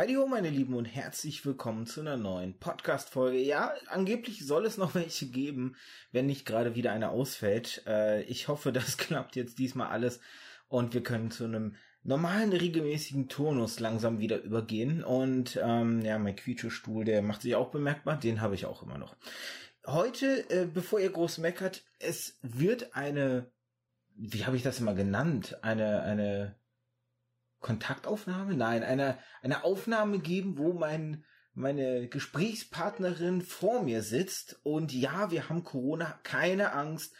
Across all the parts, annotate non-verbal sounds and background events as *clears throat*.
Heidi ho, meine Lieben, und herzlich willkommen zu einer neuen Podcast-Folge. Ja, angeblich soll es noch *laughs* welche geben, wenn nicht gerade wieder eine ausfällt. Äh, ich hoffe, *laughs* das klappt jetzt diesmal alles und wir können zu einem normalen, regelmäßigen Turnus langsam wieder übergehen. Und ähm, ja, mein Quietschestuhl, der macht sich auch bemerkbar, den habe ich auch immer noch. Heute, äh, bevor ihr groß meckert, es wird eine, wie habe ich das immer genannt, eine, eine Kontaktaufnahme? Nein, eine, eine Aufnahme geben, wo mein, meine Gesprächspartnerin vor mir sitzt und ja, wir haben Corona, keine Angst.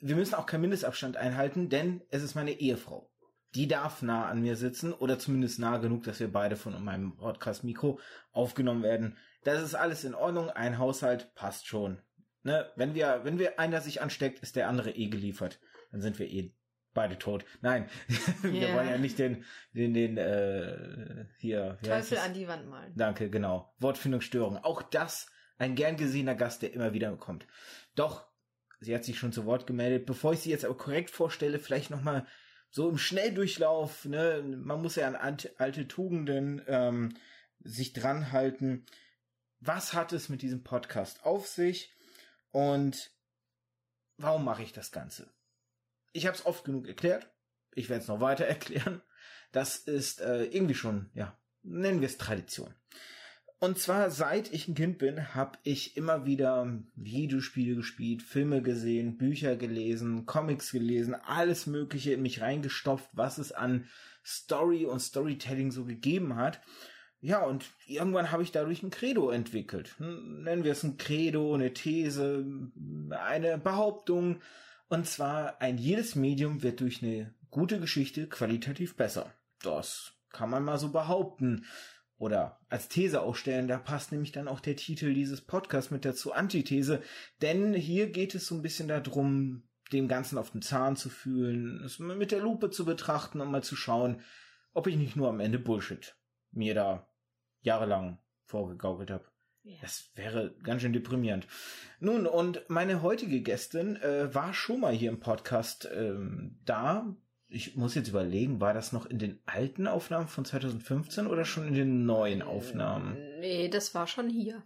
Wir müssen auch keinen Mindestabstand einhalten, denn es ist meine Ehefrau. Die darf nah an mir sitzen oder zumindest nah genug, dass wir beide von meinem Podcast-Mikro aufgenommen werden. Das ist alles in Ordnung. Ein Haushalt passt schon. Ne? Wenn wir, wenn wir einer sich ansteckt, ist der andere eh geliefert. Dann sind wir eh beide tot. Nein, *laughs* wir Ja. wollen ja nicht den, den, den äh, hier. Teufel an die Wand malen. Danke, genau. Wortfindungsstörung. Auch das ein gern gesehener Gast, der immer wieder kommt. Doch, sie hat sich schon zu Wort gemeldet. Bevor ich sie jetzt aber korrekt vorstelle, vielleicht noch mal so im Schnelldurchlauf. Ne? Man muss ja an alte, alte Tugenden ähm, sich dran halten. Was hat es mit diesem Podcast auf sich und warum mache ich das Ganze? Ich habe es oft genug erklärt. Ich werde es noch weiter *laughs* erklären. Das ist äh, irgendwie schon, ja, nennen wir es Tradition. Und zwar seit ich ein Kind bin, habe ich immer wieder Videospiele gespielt, Filme gesehen, Bücher gelesen, Comics gelesen, alles Mögliche in mich reingestopft, was es an Story und Storytelling so gegeben hat. Ja, und irgendwann habe ich dadurch ein Credo entwickelt. Hm, Nennen wir es ein Credo, eine These, eine Behauptung. Und zwar, ein jedes Medium wird durch eine gute Geschichte qualitativ besser. Das kann man mal so behaupten. Oder als These aufstellen, da passt nämlich dann auch der Titel dieses Podcasts mit dazu Antithese. Denn hier geht es so ein bisschen darum, dem Ganzen auf den Zahn zu fühlen, es mit der Lupe zu betrachten und mal zu schauen, ob ich nicht nur am Ende Bullshit mir da jahrelang vorgegaukelt habe. Ja. Das wäre ganz schön deprimierend. Nun, und meine heutige Gästin äh, war schon mal hier im Podcast ähm, da. Ich muss jetzt überlegen, war das noch in den alten Aufnahmen von 2015 oder schon in den neuen Aufnahmen? Nee, das war schon hier.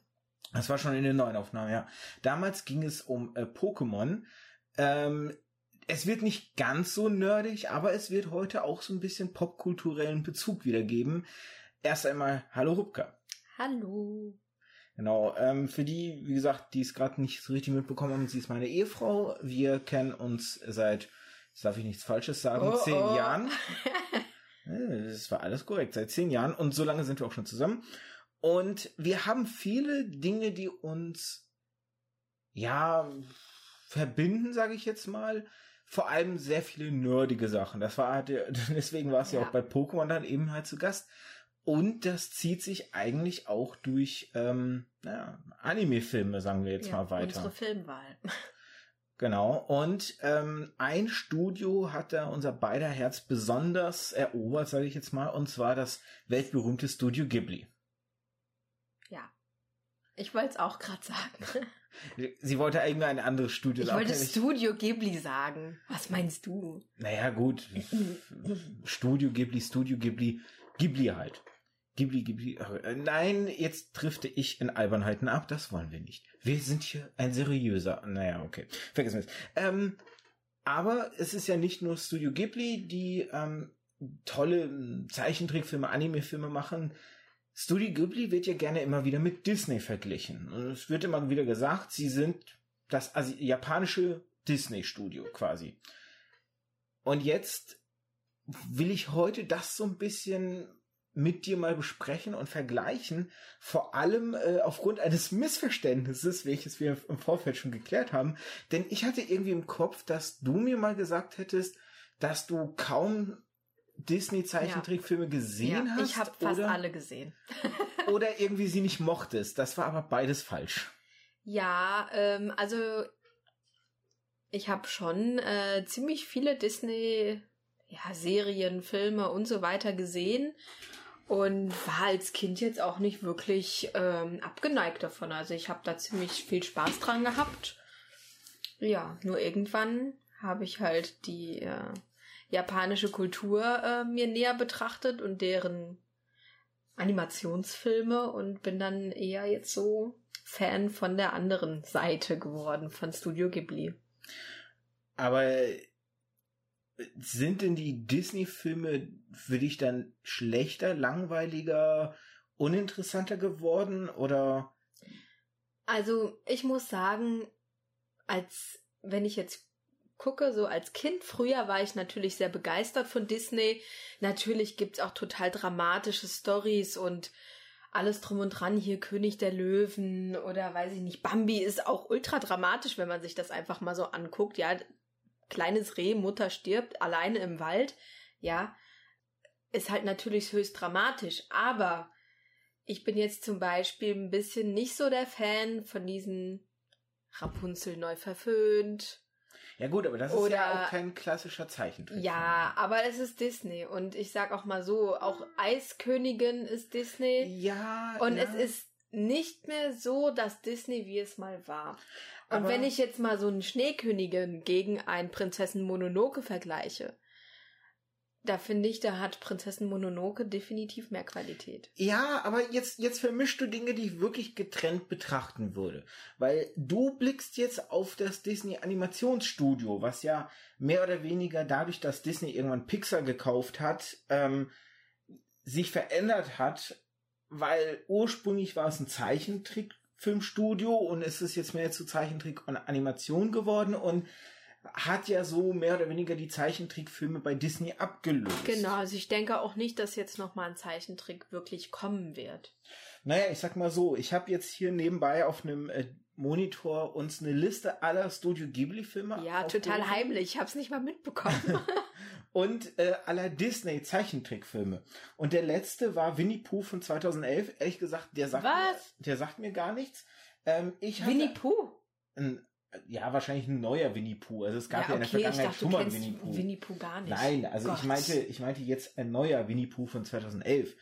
Das war schon in den neuen Aufnahmen, ja. Damals ging es um äh, Pokémon. Ähm, es wird nicht ganz so nerdig, aber es wird heute auch so ein bisschen popkulturellen Bezug wiedergeben. Erst einmal, hallo Rupka. Hallo. Genau, ähm, für die, wie gesagt, die es gerade nicht so richtig mitbekommen haben, sie ist meine Ehefrau. Wir kennen uns seit, jetzt darf ich nichts Falsches sagen, Oh, zehn oh. Jahren. *laughs* Äh, Das war alles korrekt, seit zehn Jahren und so lange sind wir auch schon zusammen. Und wir haben viele Dinge, die uns, ja, verbinden, sage ich jetzt mal. Vor allem sehr viele nerdige Sachen. Das war halt, *laughs* deswegen war es ja. Ja. auch bei Pokémon dann eben halt zu Gast. Und das zieht sich eigentlich auch durch ähm, naja, Anime-Filme, sagen wir jetzt Ja, mal weiter. Unsere Filmwahl. *laughs* Genau. Und ähm, ein Studio hat da unser beider Herz besonders erobert, sage ich jetzt mal, und zwar das weltberühmte Studio Ghibli. Ja. Ich wollte es auch gerade sagen. *laughs* Sie wollte eigentlich ein anderes Studio Ich sagen. wollte Auch nicht- Studio Ghibli sagen. Was meinst du? Naja, gut. *clears throat* Studio Ghibli, Studio Ghibli, Ghibli halt. Ghibli, Ghibli. äh, Nein, jetzt drifte ich in Albernheiten ab. Das wollen wir nicht. Wir sind hier ein seriöser. Naja, okay. Vergessen wir es. Ähm, aber es ist ja nicht nur Studio Ghibli, die ähm, tolle ähm, Zeichentrickfilme, Anime-Filme machen. Studio Ghibli wird ja gerne immer wieder mit Disney verglichen. Und es wird immer wieder gesagt, sie sind das Asi japanische Disney-Studio quasi. Und jetzt will ich heute das so ein bisschen mit dir mal besprechen und vergleichen, vor allem äh, aufgrund eines *laughs* Missverständnisses, welches wir im Vorfeld schon geklärt haben. Denn ich hatte irgendwie im Kopf, dass du mir mal gesagt hättest, dass du kaum Disney-Zeichentrickfilme gesehen ja, hast ich habe fast oder, alle gesehen. *laughs* oder irgendwie sie nicht mochtest. Das war aber beides falsch. Ja, ähm, also ich habe schon äh, ziemlich viele Disney ja, Serien, Filme und so weiter gesehen und war als Kind jetzt auch nicht wirklich ähm, abgeneigt davon. Also ich habe da ziemlich viel Spaß dran gehabt. Ja, nur irgendwann habe ich halt die äh, japanische Kultur äh, mir näher betrachtet und deren Animationsfilme und bin dann eher jetzt so Fan von der anderen Seite geworden, von Studio Ghibli. Aber sind denn die Disney-Filme für dich dann schlechter, langweiliger, uninteressanter geworden oder? Also ich muss sagen, als wenn ich jetzt gucke, so als Kind früher war ich natürlich sehr begeistert von Disney. Natürlich gibt's auch total dramatische Stories und alles drum und dran, hier König der Löwen oder weiß ich nicht, Bambi ist auch ultra dramatisch, wenn man sich das einfach mal so anguckt. Ja, kleines Reh, Mutter stirbt alleine im Wald. Ja, ist halt natürlich höchst dramatisch, aber ich bin jetzt zum Beispiel ein bisschen nicht so der Fan von diesen Rapunzel neu verföhnt. Ja gut, aber das ist ja auch kein klassischer Zeichentrick. Ja, aber es ist Disney und ich sag auch mal so, auch Eiskönigin ist Disney. Ja. Und ja. es ist nicht mehr so das Disney, wie es mal war. Und wenn ich jetzt mal so einen Schneekönigin gegen ein Prinzessin Mononoke vergleiche, da finde ich, da hat Prinzessin Mononoke definitiv mehr Qualität. Ja, aber jetzt, jetzt vermischst du Dinge, die ich wirklich getrennt betrachten würde. Weil du blickst jetzt auf das Disney Animationsstudio, was ja mehr oder weniger dadurch, dass Disney irgendwann Pixar gekauft hat, ähm, sich verändert hat, weil ursprünglich war es ein Zeichentrickfilmstudio und es ist jetzt mehr zu Zeichentrick und Animation geworden und hat ja so mehr oder weniger die Zeichentrickfilme bei Disney abgelöst. Genau, also ich denke auch nicht, dass jetzt nochmal ein Zeichentrick wirklich kommen wird. Naja, ich sag mal so, ich habe jetzt hier nebenbei auf einem äh, Monitor uns eine Liste aller Studio Ghibli-Filme. Ja, total heimlich, ich hab's nicht mal mitbekommen. *laughs* und äh, aller Disney Zeichentrickfilme. Und der letzte war Winnie Pooh von 2011. Ehrlich gesagt, der sagt, Was? Mir, der sagt mir gar nichts. Ähm, ich Winnie Pooh? Ein ja, wahrscheinlich ein neuer Winnie Pooh. Also es gab ja, ja in der Vergangenheit dachte, schon mal Winnie Pooh. Winnie Pooh gar nicht. Nein, also Gott. ich meinte, ich meinte jetzt ein neuer Winnie Pooh von 2011.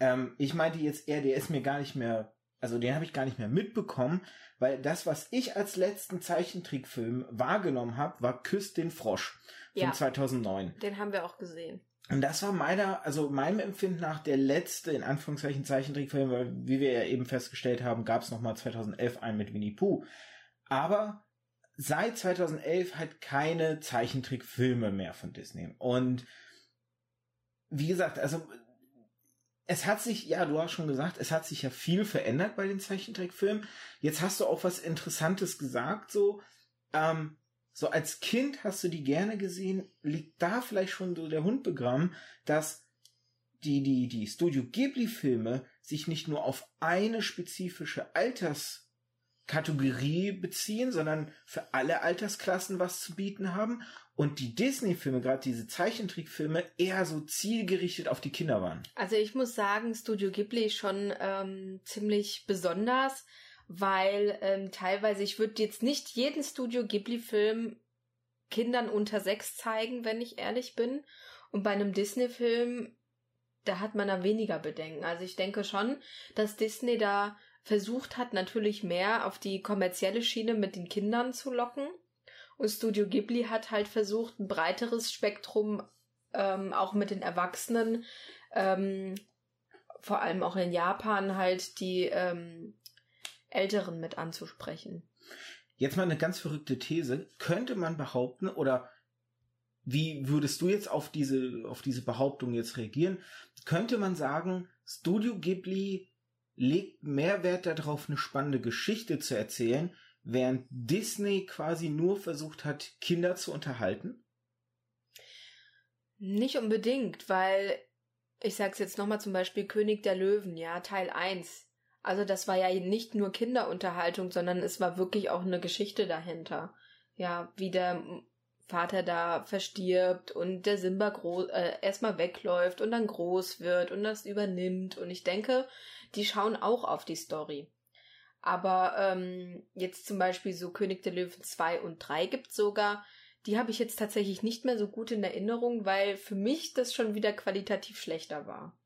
Ähm, ich meinte jetzt eher, der ist mir gar nicht mehr, also den habe ich gar nicht mehr mitbekommen, weil das, was ich als letzten Zeichentrickfilm wahrgenommen habe, war Küss den Frosch von ja, 2009. Den haben wir auch gesehen. Und das war meiner, also meinem Empfinden nach der letzte, in Anführungszeichen, Zeichentrickfilm, weil, wie wir ja eben festgestellt haben, gab es nochmal 2011 einen mit Winnie Pooh. Aber seit 2011 halt keine Zeichentrickfilme mehr von Disney. Und wie gesagt, also es hat sich, ja, du hast schon gesagt, es hat sich ja viel verändert bei den Zeichentrickfilmen. Jetzt hast du auch was Interessantes gesagt, so, ähm, so als Kind hast du die gerne gesehen, liegt da vielleicht schon so der Hund begraben, dass die, die, die Studio Ghibli Filme sich nicht nur auf eine spezifische Alters Kategorie beziehen, sondern für alle Altersklassen was zu bieten haben und die Disney-Filme, gerade diese Zeichentrickfilme, eher so zielgerichtet auf die Kinder waren. Also ich muss sagen, Studio Ghibli schon ähm, ziemlich besonders, weil ähm, teilweise, ich würde jetzt nicht jeden Studio Ghibli-Film Kindern unter sechs zeigen, wenn ich ehrlich bin. Und bei einem Disney-Film, da hat man da weniger Bedenken. Also ich denke schon, dass Disney da versucht hat, natürlich mehr auf die kommerzielle Schiene mit den Kindern zu locken. Und Studio Ghibli hat halt versucht, ein breiteres Spektrum ähm, auch mit den Erwachsenen, ähm, vor allem auch in Japan halt die ähm, Älteren mit anzusprechen. Jetzt mal eine ganz verrückte These. Könnte man behaupten, oder wie würdest du jetzt auf diese, auf diese Behauptung jetzt reagieren? Könnte man sagen, Studio Ghibli legt mehr Wert darauf, eine spannende Geschichte zu erzählen, während Disney quasi nur versucht hat, Kinder zu unterhalten? Nicht unbedingt, weil ich sag's jetzt nochmal zum Beispiel König der Löwen, ja, Teil 1. Also das war ja nicht nur Kinderunterhaltung, sondern es war wirklich auch eine Geschichte dahinter. Ja, wie der Vater da verstirbt und der Simba groß, äh, erstmal wegläuft und dann groß wird und das übernimmt. Und ich denke, die schauen auch auf die Story. Aber ähm, jetzt zum Beispiel so König der Löwen 2 und 3 gibt sogar, die habe ich jetzt tatsächlich nicht mehr so gut in Erinnerung, weil für mich das schon wieder qualitativ schlechter war.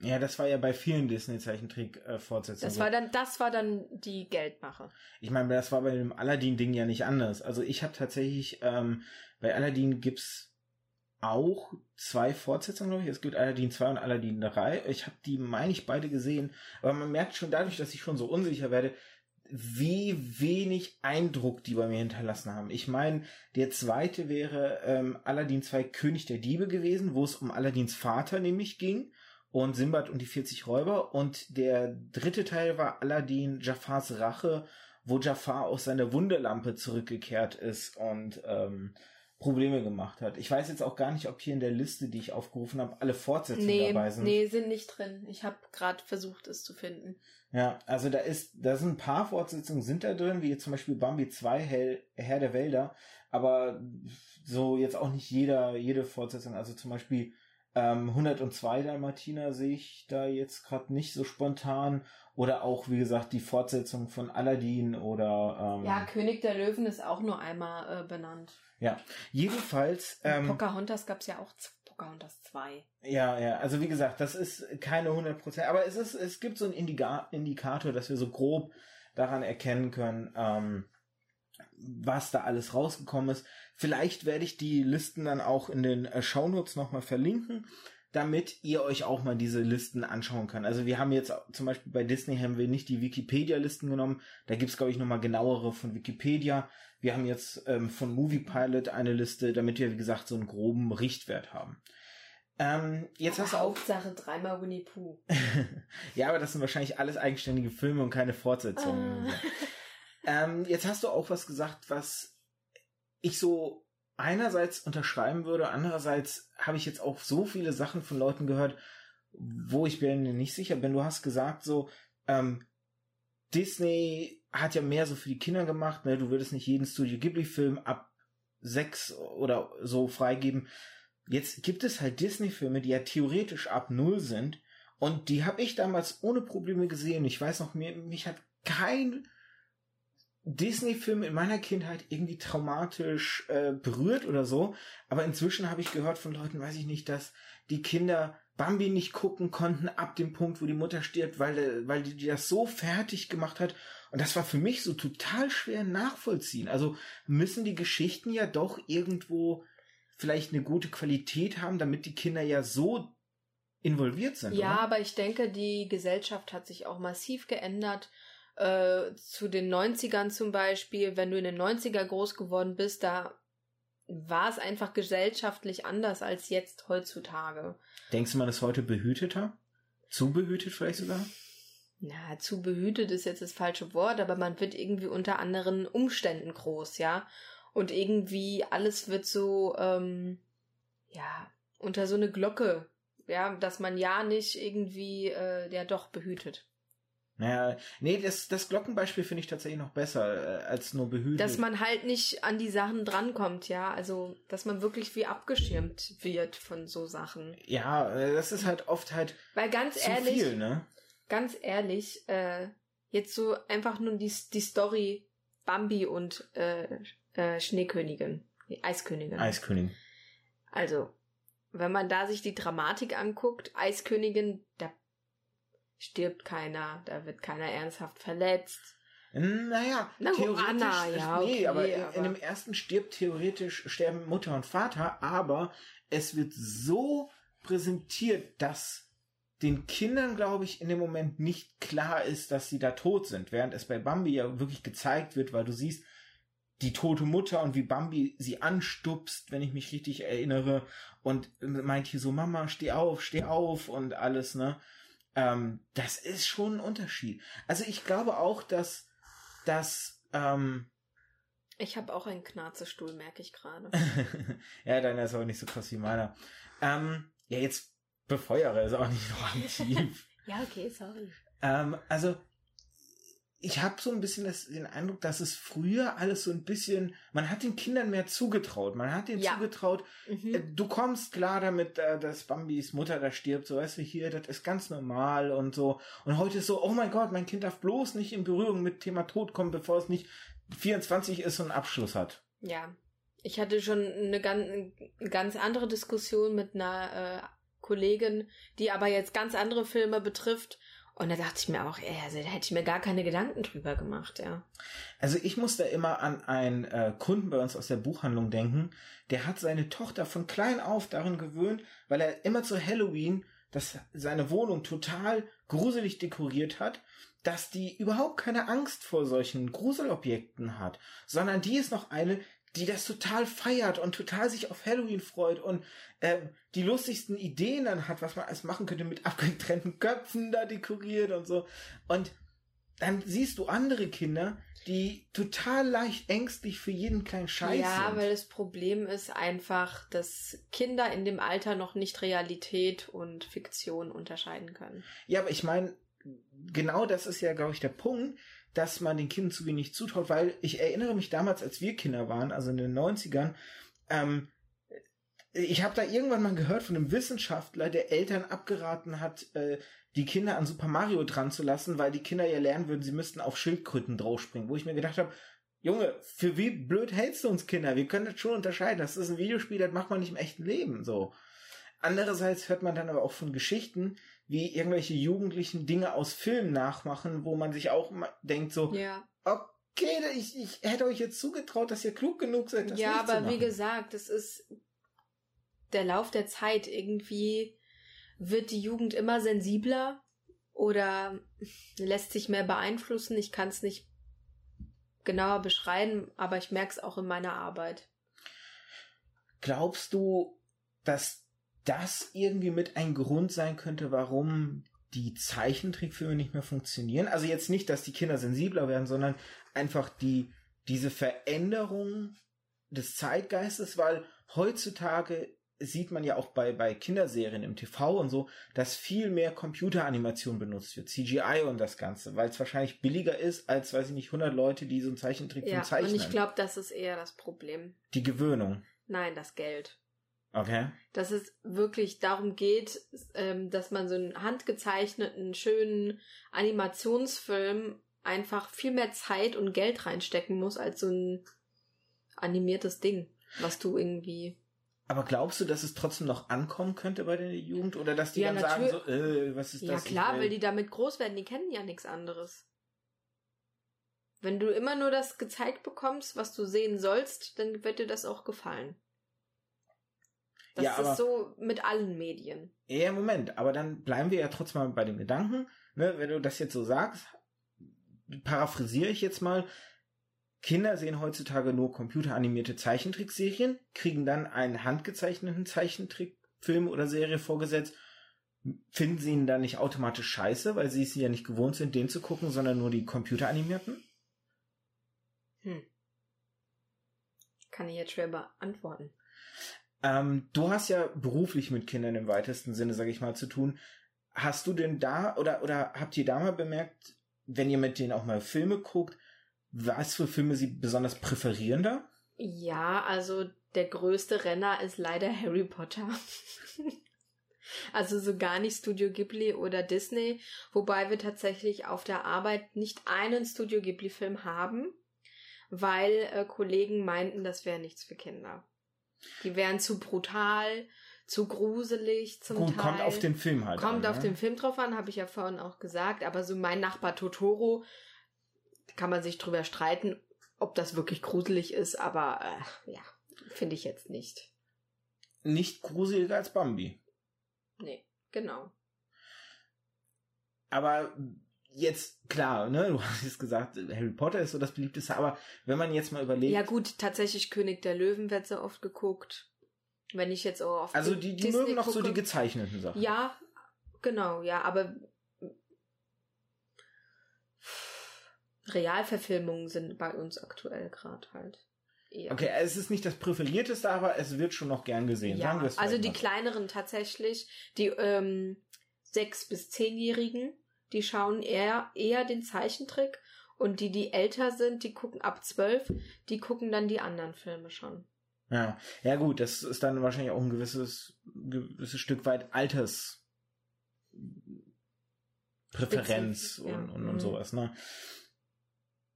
Ja, das war ja bei vielen Disney-Zeichentrick-Fortsetzungen. Das war dann, das war dann die Geldmache. Ich meine, das war bei dem Aladdin-Ding ja nicht anders. Also ich habe tatsächlich, ähm, bei Aladdin gibt's auch zwei Fortsetzungen, glaube ich. Es gibt Aladdin 2 und Aladdin 3. Ich habe die, meine ich, beide gesehen. Aber man merkt schon dadurch, dass ich schon so unsicher werde, wie wenig Eindruck die bei mir hinterlassen haben. Ich meine, der zweite wäre ähm, Aladdin 2 König der Diebe gewesen, wo es um Aladdins Vater nämlich ging und Simbad und die 40 Räuber. Und der dritte Teil war Aladdin Jafars Rache, wo Jafar aus seiner Wunderlampe zurückgekehrt ist und ähm, Probleme gemacht hat. Ich weiß jetzt auch gar nicht, ob hier in der Liste, die ich aufgerufen habe, alle Fortsetzungen nee, dabei sind. Nee, sind nicht drin. Ich habe gerade versucht, es zu finden. Ja, also da ist, da sind ein paar Fortsetzungen sind da drin, wie zum Beispiel Bambi 2, Hell, Herr der Wälder, aber so jetzt auch nicht jeder, jede Fortsetzung. Also zum Beispiel ähm, 102 Dalmatiner sehe ich da jetzt gerade nicht so spontan. Oder auch, wie gesagt, die Fortsetzung von Aladdin oder ähm, Ja, König der Löwen ist auch nur einmal äh, benannt. Ja, jedenfalls. Ähm, Pocahontas gab es ja auch Pocahontas 2. Ja, ja, also wie gesagt, das ist keine 100%, aber es ist, es gibt so einen Indiga Indikator, dass wir so grob daran erkennen können, ähm, was da alles rausgekommen ist. Vielleicht werde ich die Listen dann auch in den äh, Shownotes nochmal verlinken, damit ihr euch auch mal diese Listen anschauen könnt. Also wir haben jetzt zum Beispiel bei Disney haben wir nicht die Wikipedia-Listen genommen. Da gibt's glaube ich, nochmal genauere von Wikipedia. Wir haben jetzt ähm, von Movie Pilot eine Liste, damit wir, wie gesagt, so einen groben Richtwert haben. Ähm, jetzt aber hast du auch Hauptsache dreimal Winnie Pooh. *laughs* ja, aber das sind wahrscheinlich alles eigenständige Filme und keine Fortsetzungen. Ah. *laughs* ähm, jetzt hast du auch was gesagt, was ich so einerseits unterschreiben würde, andererseits habe ich jetzt auch so viele Sachen von Leuten gehört, wo ich mir nicht sicher bin. Du hast gesagt so, ähm, Disney hat ja mehr so für die Kinder gemacht, ne? Du würdest nicht jeden Studio Ghibli-Film ab sechs oder so freigeben. Jetzt gibt es halt Disney-Filme, die ja theoretisch ab null sind. Und die habe ich damals ohne Probleme gesehen. Ich weiß noch, mir, mich hat kein Disney-Film in meiner Kindheit irgendwie traumatisch äh, berührt oder so. Aber inzwischen habe ich gehört von Leuten, weiß ich nicht, dass die Kinder Bambi nicht gucken konnten ab dem Punkt, wo die Mutter stirbt, weil, weil die, die das so fertig gemacht hat. Und das war für mich so total schwer nachvollziehen. Also müssen die Geschichten ja doch irgendwo vielleicht eine gute Qualität haben, damit die Kinder ja so involviert sind. Ja, oder? aber ich denke, die Gesellschaft hat sich auch massiv geändert. Äh, zu den 90ern zum Beispiel, wenn du in den 90er groß geworden bist, da war es einfach gesellschaftlich anders als jetzt heutzutage. Denkst du, man ist heute behüteter? Zu behütet vielleicht sogar? Na, zu behütet ist jetzt das falsche Wort, aber man wird irgendwie unter anderen Umständen groß, ja. Und irgendwie alles wird so, ähm, ja, unter so eine Glocke, ja, dass man ja nicht irgendwie, äh, ja doch behütet. Naja, nee, das, das Glockenbeispiel finde ich tatsächlich noch besser äh, als nur behütet. Dass man halt nicht an die Sachen drankommt, ja. Also, dass man wirklich wie abgeschirmt wird von so Sachen. Ja, äh, das ist halt oft halt Weil ganz zu ehrlich, viel, ne? ganz ehrlich, äh, jetzt so einfach nur die, die Story Bambi und äh, äh, Schneekönigin, die Eiskönigin. Eiskönigin. Also, wenn man da sich die Dramatik anguckt, Eiskönigin, da stirbt keiner, da wird keiner ernsthaft verletzt. Naja, Na, theoretisch, Anna, ja, nee, okay, aber, in, aber in dem ersten stirbt theoretisch, sterben Mutter und Vater, aber es wird so präsentiert, dass den Kindern, glaube ich, in dem Moment nicht klar ist, dass sie da tot sind, während es bei Bambi ja wirklich gezeigt wird, weil du siehst, die tote Mutter und wie Bambi sie anstupst, wenn ich mich richtig erinnere, und meint hier so, Mama, steh auf, steh auf und alles, ne? Ähm, das ist schon ein Unterschied. Also ich glaube auch, dass, dass, ähm, Ich habe auch einen Knarzestuhl, merke ich gerade. *laughs* ja, deiner ist aber nicht so krass wie meiner. Ähm, ja, jetzt befeuere ist auch nicht noch aktiv. *laughs* ja, okay, sorry. ähm, also ich habe so ein bisschen das, den Eindruck, dass es früher alles so ein bisschen, man hat den Kindern mehr zugetraut. Man hat denen Ja. zugetraut, Mhm. äh, du kommst klar damit, äh, dass Bambis Mutter da stirbt, so weißt du hier, das ist ganz normal und so. Und heute ist so, oh mein Gott, mein Kind darf bloß nicht in Berührung mit Thema Tod kommen, bevor es nicht 24 ist und einen Abschluss hat. Ja. Ich hatte schon eine ganz, eine ganz andere Diskussion mit einer äh, Kollegin, die aber jetzt ganz andere Filme betrifft. Und da dachte ich mir auch, ey, also da hätte ich mir gar keine Gedanken drüber gemacht, ja. Also ich muss da immer an einen äh, Kunden bei uns aus der Buchhandlung denken, der hat seine Tochter von klein auf darin gewöhnt, weil er immer zu Halloween das, seine Wohnung total gruselig dekoriert hat, dass die überhaupt keine Angst vor solchen Gruselobjekten hat, sondern die ist noch eine, die das total feiert und total sich auf Halloween freut und ähm, die lustigsten Ideen dann hat, was man alles machen könnte mit abgetrennten Köpfen da dekoriert und so. Und dann siehst du andere Kinder, die total leicht ängstlich für jeden kleinen Scheiß ja, sind. weil das Problem ist einfach, dass Kinder in dem Alter noch nicht Realität und Fiktion unterscheiden können. Ja, aber ich meine, genau das ist ja, glaube ich, der Punkt, dass man den Kindern zu wenig zutraut, weil ich erinnere mich damals, als wir Kinder waren, also in den 90ern, ähm, ich habe da irgendwann mal gehört von einem Wissenschaftler, der Eltern abgeraten hat, äh, die Kinder an Super Mario dran zu lassen, weil die Kinder ja lernen würden, sie müssten auf Schildkröten draufspringen, wo ich mir gedacht habe, Junge, für wie blöd hältst du uns Kinder? Wir können das schon unterscheiden. Das ist ein Videospiel, das macht man nicht im echten Leben, so. Andererseits hört man dann aber auch von Geschichten, wie irgendwelche Jugendlichen Dinge aus Filmen nachmachen, wo man sich auch denkt so, Ja. okay, ich, ich hätte euch jetzt zugetraut, dass ihr klug genug seid, das ja, aber wie gesagt, es ist der Lauf der Zeit. Irgendwie wird die Jugend immer sensibler oder lässt sich mehr beeinflussen. Ich kann es nicht genauer beschreiben, aber ich merke es auch in meiner Arbeit. Glaubst du, dass das irgendwie mit ein Grund sein könnte, warum die Zeichentrickfilme nicht mehr funktionieren? Also jetzt nicht, dass die Kinder sensibler werden, sondern einfach die, diese Veränderung des Zeitgeistes, weil heutzutage sieht man ja auch bei, bei Kinderserien im TV und so, dass viel mehr Computeranimation benutzt wird, CGI und das Ganze, weil es wahrscheinlich billiger ist, als, weiß ich nicht, 100 Leute, die so einen Zeichentrickfilm Ja, zeichnen. und ich glaube, das ist eher das Problem. die Gewöhnung. Nein, das Geld. Okay. dass es wirklich darum geht, ähm, dass man so einen handgezeichneten, schönen Animationsfilm einfach viel mehr Zeit und Geld reinstecken muss als so ein animiertes Ding, was du irgendwie. Aber glaubst du, dass es trotzdem noch ankommen könnte bei der Jugend? Oder dass die Ja, dann sagen so, äh, was ist Ja das? klar, Ich weil die damit groß werden, die kennen ja nichts anderes. Wenn du immer nur das gezeigt bekommst, was du sehen sollst, dann wird dir das auch gefallen. Das Ja, aber- ist so mit allen Medien. Ja, Moment, aber dann bleiben wir ja trotzdem mal bei dem Gedanken, ne, wenn du das jetzt so sagst, paraphrasiere ich jetzt mal, Kinder sehen heutzutage nur computeranimierte Zeichentrickserien, kriegen dann einen handgezeichneten Zeichentrickfilm oder Serie vorgesetzt, finden sie ihn dann nicht automatisch scheiße, weil sie es ja nicht gewohnt sind, den zu gucken, sondern nur die computeranimierten? Hm. Kann ich jetzt schwer beantworten. Ähm, du hast ja beruflich mit Kindern im weitesten Sinne, sage ich mal, zu tun. Hast du denn da oder oder habt ihr da mal bemerkt, wenn ihr mit denen auch mal Filme guckt, was für Filme sie besonders präferieren da? Ja, also der größte Renner ist leider Harry Potter. *laughs* also so gar nicht Studio Ghibli oder Disney, wobei wir tatsächlich auf der Arbeit nicht einen Studio Ghibli-Film haben, weil äh, Kollegen meinten, das wäre nichts für Kinder. Die wären zu brutal, zu gruselig zum Gut, Teil. kommt auf den Film halt Kommt an. auf ne? den Film drauf an, habe ich ja vorhin auch gesagt. Aber so mein Nachbar Totoro, kann man sich drüber streiten, ob das wirklich gruselig ist. Aber äh, ja, finde ich jetzt nicht. Nicht gruseliger als Bambi. Nee, genau. Aber jetzt, klar, ne, du *laughs* hast jetzt gesagt, Harry Potter ist so das beliebteste, aber wenn man jetzt mal überlegt, Ja gut, tatsächlich König der Löwen wird so oft geguckt. Wenn ich jetzt auch auf also die, die Disney mögen noch so gucke. die gezeichneten Sachen. Ja, genau, ja, aber Realverfilmungen sind bei uns aktuell gerade halt. Eher. Okay, es ist nicht das präferierteste, aber es wird schon noch gern gesehen. Ja, also die kleineren tatsächlich, die ähm, sechs bis zehnjährigen, die schauen eher eher den Zeichentrick und die die älter sind, die gucken ab zwölf, die gucken dann die anderen Filme schon. Ja, ja gut, das ist dann wahrscheinlich auch ein gewisses, gewisses Stück weit Alters Präferenz Spezifisch, ja. und, und, und Mhm. sowas, ne?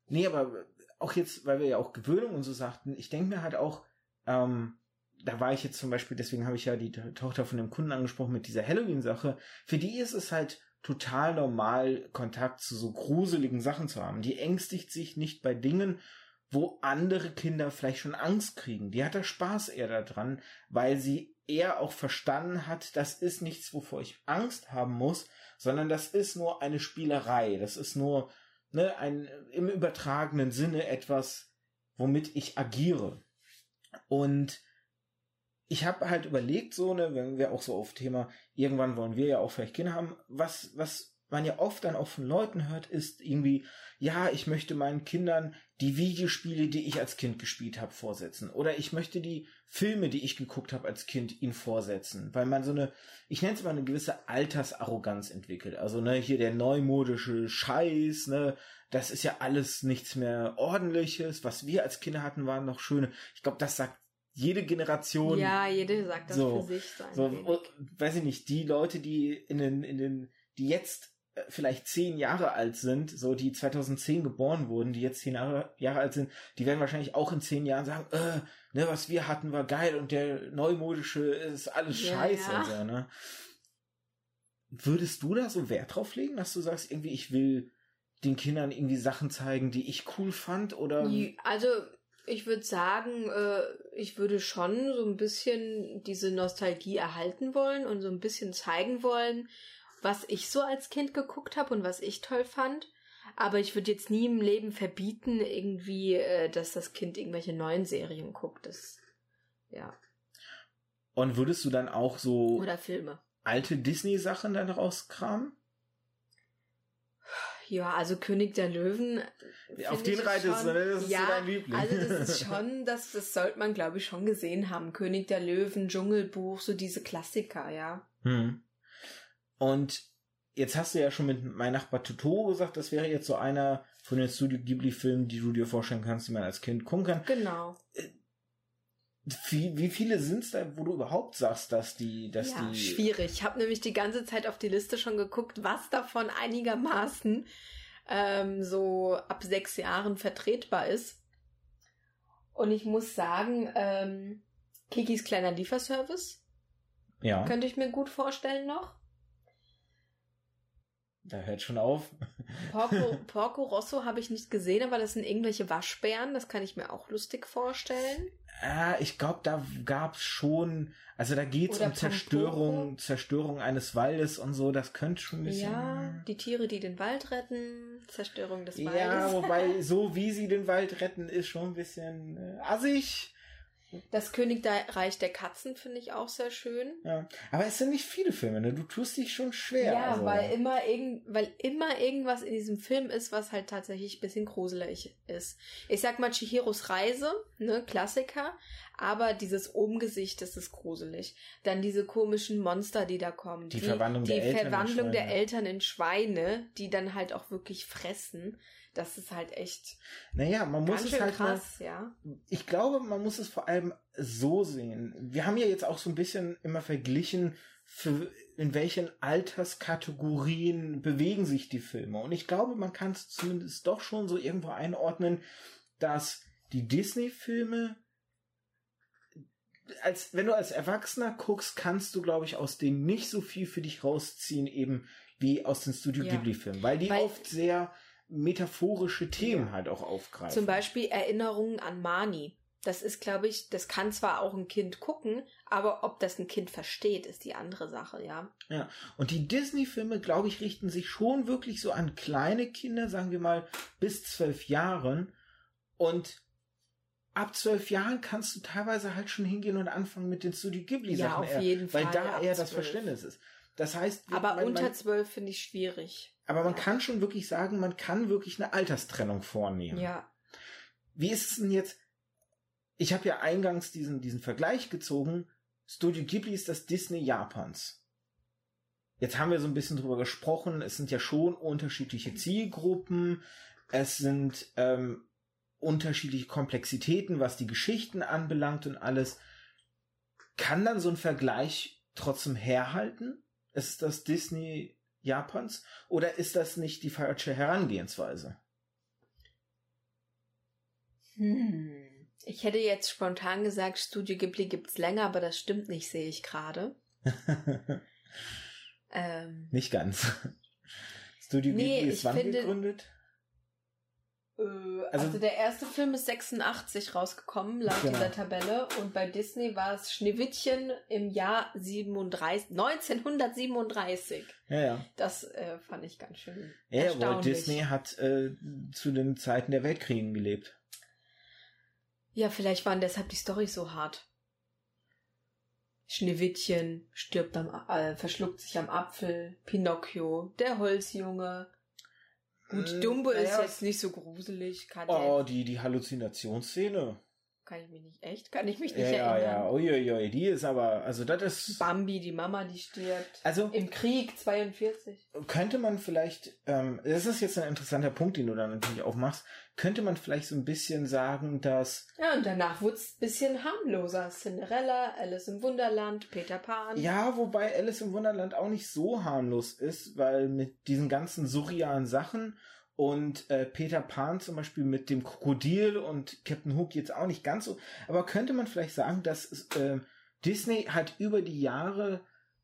Nee, aber auch jetzt, weil wir ja auch Gewöhnung und so sagten, ich denke mir halt auch, ähm, da war ich jetzt zum Beispiel, deswegen habe ich ja die To- Tochter von dem Kunden angesprochen mit dieser Halloween-Sache, für die ist es halt total normal, Kontakt zu so gruseligen Sachen zu haben. Die ängstigt sich nicht bei Dingen, wo andere Kinder vielleicht schon Angst kriegen. Die hat da Spaß eher daran, weil sie eher auch verstanden hat, das ist nichts, wovor ich Angst haben muss, sondern das ist nur eine Spielerei. Das ist nur ne, ein im übertragenen Sinne etwas, womit ich agiere. Und ich habe halt überlegt, so, ne, wenn wir auch so auf Thema, irgendwann wollen wir ja auch vielleicht Kinder haben, was, was man ja oft dann auch von Leuten hört, ist irgendwie, ja, ich möchte meinen Kindern die Videospiele, die ich als Kind gespielt habe, vorsetzen. Oder ich möchte die Filme, die ich geguckt habe als Kind, ihnen vorsetzen. Weil man so eine, ich nenne es mal eine gewisse Altersarroganz entwickelt. Also, ne, hier der neumodische Scheiß, ne, das ist ja alles nichts mehr ordentliches. Was wir als Kinder hatten, waren noch schöne. Ich glaube, das sagt jede Generation. Ja, jede sagt das so, für sich sein. So, weiß ich nicht, die Leute, die in den, in den, die jetzt äh, vielleicht zehn Jahre alt sind, so die 2010 geboren wurden, die jetzt zehn Jahre, Jahre alt sind, die werden wahrscheinlich auch in zehn Jahren sagen, äh, ne, was wir hatten war geil und der neumodische ist alles Ja, scheiße. ja. So, ne? Würdest du da so Wert drauf legen, dass du sagst, irgendwie, ich will den Kindern irgendwie Sachen zeigen, die ich cool fand? Oder Also, ich würde sagen, äh, ich würde schon so ein bisschen diese Nostalgie erhalten wollen und so ein bisschen zeigen wollen, was ich so als Kind geguckt habe und was ich toll fand. Aber ich würde jetzt nie im Leben verbieten, irgendwie, äh, dass das Kind irgendwelche neuen Serien guckt. Das, ja. und würdest du dann auch so Oder Filme. alte Disney-Sachen dann rauskramen? Ja, also König der Löwen. Auf find den reitest du? Das ist ja, so dein Liebling. Also das *laughs* ist schon, das, das sollte man, glaube ich, schon gesehen haben. König der Löwen, Dschungelbuch, so diese Klassiker, ja. Hm. Und jetzt hast du ja schon mit Mein Nachbar Totoro gesagt, das wäre jetzt so einer von den Studio Ghibli-Filmen, die du dir vorstellen kannst, die man als Kind gucken kann. Genau. Wie, wie viele sind es da, wo du überhaupt sagst, dass die, dass ja, die. schwierig. Ich habe nämlich die ganze Zeit auf die Liste schon geguckt, was davon einigermaßen ähm, so ab sechs Jahren vertretbar ist. Und ich muss sagen, ähm, Kikis kleiner Lieferservice Ja, könnte ich mir gut vorstellen noch. Da hört schon auf. Porco, *laughs* Porco Rosso habe ich nicht gesehen, aber das sind irgendwelche Waschbären. Das kann ich mir auch lustig vorstellen. Ah, ich glaube, da gab's schon, also da geht's Oder um Zerstörung, Zerstörung eines Waldes und so, das könnte schon ein bisschen. Ja, die Tiere, die den Wald retten, Zerstörung des Ja, Waldes. wobei, *laughs* so wie sie den Wald retten, ist schon ein bisschen äh, assig. Das Königreich der Katzen finde ich auch sehr schön. Ja. Aber es sind nicht viele Filme, ne? Du tust dich schon schwer. Ja, also. weil immer irgend, weil immer irgendwas in diesem Film ist, was halt tatsächlich ein bisschen gruselig ist. Ich sag mal Chihiros Reise, ne, Klassiker, aber dieses Omgesicht, das ist gruselig. Dann diese komischen Monster, die da kommen. Die Verwandlung die der Eltern Verwandlung der. Eltern in Schweine, die dann halt auch wirklich fressen. Das ist halt echt Naja, man muss es halt mal, krass, ja. ich glaube, man muss es vor allem so sehen. Wir haben ja jetzt auch so ein bisschen immer verglichen, für, in welchen Alterskategorien bewegen sich die Filme. Und ich glaube, man kann es zumindest doch schon so irgendwo einordnen, dass die Disney-Filme als wenn du als Erwachsener guckst, kannst du, glaube ich, aus denen nicht so viel für dich rausziehen, eben wie aus den Studio Ja. Ghibli-Filmen, weil die Weil- oft sehr metaphorische Themen halt auch aufgreifen. Zum Beispiel Erinnerungen an Mani. Das ist, glaube ich, das kann zwar auch ein Kind gucken, aber ob das ein Kind versteht, ist die andere Sache, ja. Ja, und die Disney-Filme, glaube ich, richten sich schon wirklich so an kleine Kinder, sagen wir mal bis zwölf Jahren. Und ab zwölf Jahren kannst du teilweise halt schon hingehen und anfangen mit den Studio Ghibli-Sachen. Ja, auf eher, jeden Weil Fall, da eher das 12. Verständnis ist. Das heißt, Aber man, unter zwölf finde ich schwierig. Aber man kann schon wirklich sagen, man kann wirklich eine Alterstrennung vornehmen. Ja. Wie ist es denn jetzt? Ich habe ja eingangs diesen, diesen Vergleich gezogen. Studio Ghibli ist das Disney Japans. Jetzt haben wir so ein bisschen drüber gesprochen. Es sind ja schon unterschiedliche Zielgruppen. Es sind ähm, unterschiedliche Komplexitäten, was die Geschichten anbelangt und alles. Kann dann so ein Vergleich trotzdem herhalten? Ist das Disney Japans? Oder ist das nicht die falsche Herangehensweise? Hm. Ich hätte jetzt spontan gesagt, Studio Ghibli gibt's länger, aber das stimmt nicht, sehe ich gerade. *laughs* Ähm, nicht ganz. Studio Ghibli nee, ist wann finde, gegründet? Äh, also, also, der erste Film ist 86 rausgekommen, laut genau. dieser Tabelle. Und bei Disney war es Schneewittchen im Jahr 37, 1937. Ja, ja. Das äh, fand ich ganz schön. Ja, aber Disney hat äh, zu den Zeiten der Weltkriegen gelebt. Ja, vielleicht waren deshalb die Storys so hart. Schneewittchen stirbt am, äh, verschluckt sich am Apfel, Pinocchio, der Holzjunge, Gut, äh, Dumbo äh, ist ja. jetzt nicht so gruselig. Kann oh, die, die Halluzinationsszene. Kann ich mich nicht, echt? Kann ich mich nicht ja, erinnern. Ja, ja, uiuiui, die ist aber, also das ist... Bambi, die Mama, die stirbt. Also... Im Krieg, 42. Könnte man vielleicht, ähm, das ist jetzt ein interessanter Punkt, den du da natürlich aufmachst, könnte man vielleicht so ein bisschen sagen, dass... Ja, und danach wurde es ein bisschen harmloser. Cinderella, Alice im Wunderland, Peter Pan. Ja, wobei Alice im Wunderland auch nicht so harmlos ist, weil mit diesen ganzen surrealen Sachen und äh, Peter Pan zum Beispiel mit dem Krokodil und Captain Hook jetzt auch nicht ganz so. Aber könnte man vielleicht sagen, dass äh, Disney halt über die Jahre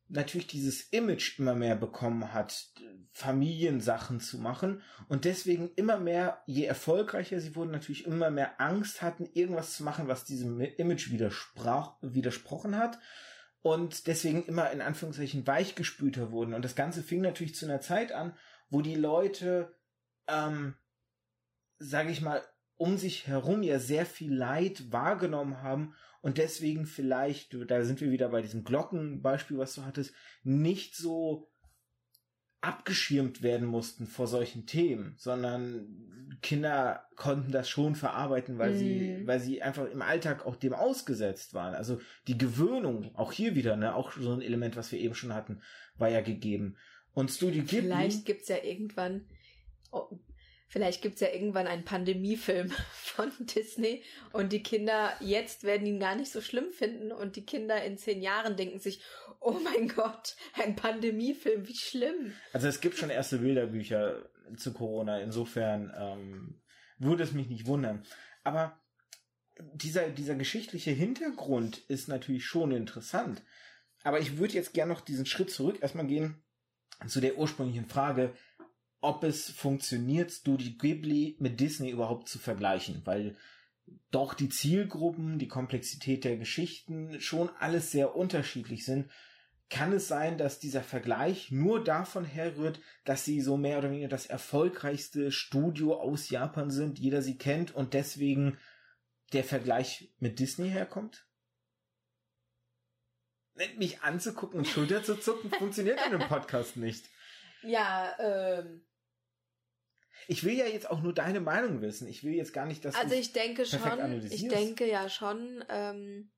natürlich dieses Image immer mehr bekommen hat, Familiensachen zu machen und deswegen immer mehr, je erfolgreicher sie wurden, natürlich immer mehr Angst hatten, irgendwas zu machen, was diesem Image widersprach, widersprochen hat und deswegen immer in Anführungszeichen weichgespülter wurden. Und das Ganze fing natürlich zu einer Zeit an, wo die Leute ähm, sage ich mal, um sich herum ja sehr viel Leid wahrgenommen haben und deswegen vielleicht, da sind wir wieder bei diesem Glockenbeispiel, was du hattest, nicht so abgeschirmt werden mussten vor solchen Themen, sondern Kinder konnten das schon verarbeiten, weil mm. sie, mhm. weil sie einfach im Alltag auch dem ausgesetzt waren. Also die Gewöhnung, auch hier wieder, ne, auch so ein Element, was wir eben schon hatten, war ja gegeben. Und Studio Ghibli. Vielleicht gibt's ja irgendwann oh, vielleicht gibt's ja irgendwann einen Pandemiefilm *laughs* von Disney und die Kinder jetzt werden ihn gar nicht so schlimm finden und die Kinder in zehn Jahren denken sich, oh mein Gott, ein Pandemiefilm, wie schlimm. Also es gibt schon erste Bilderbücher zu Corona, insofern ähm, würde es mich nicht wundern. Aber dieser, dieser geschichtliche Hintergrund ist natürlich schon interessant. Aber ich würde jetzt gerne noch diesen Schritt zurück erstmal gehen zu der ursprünglichen Frage, ob es funktioniert, Studio Ghibli mit Disney überhaupt zu vergleichen, weil doch die Zielgruppen, die Komplexität der Geschichten schon alles sehr unterschiedlich sind. Kann es sein, dass dieser Vergleich nur davon herrührt, dass sie so mehr oder weniger das erfolgreichste Studio aus Japan sind, jeder sie kennt und deswegen der Vergleich mit Disney herkommt? Mich anzugucken und Schulter zu zucken funktioniert in einem Podcast nicht. *laughs* Ja, ähm, ich will ja jetzt auch nur deine Meinung wissen. Ich will jetzt gar nicht, dass Also ich denke schon, ich denke ja schon, ähm,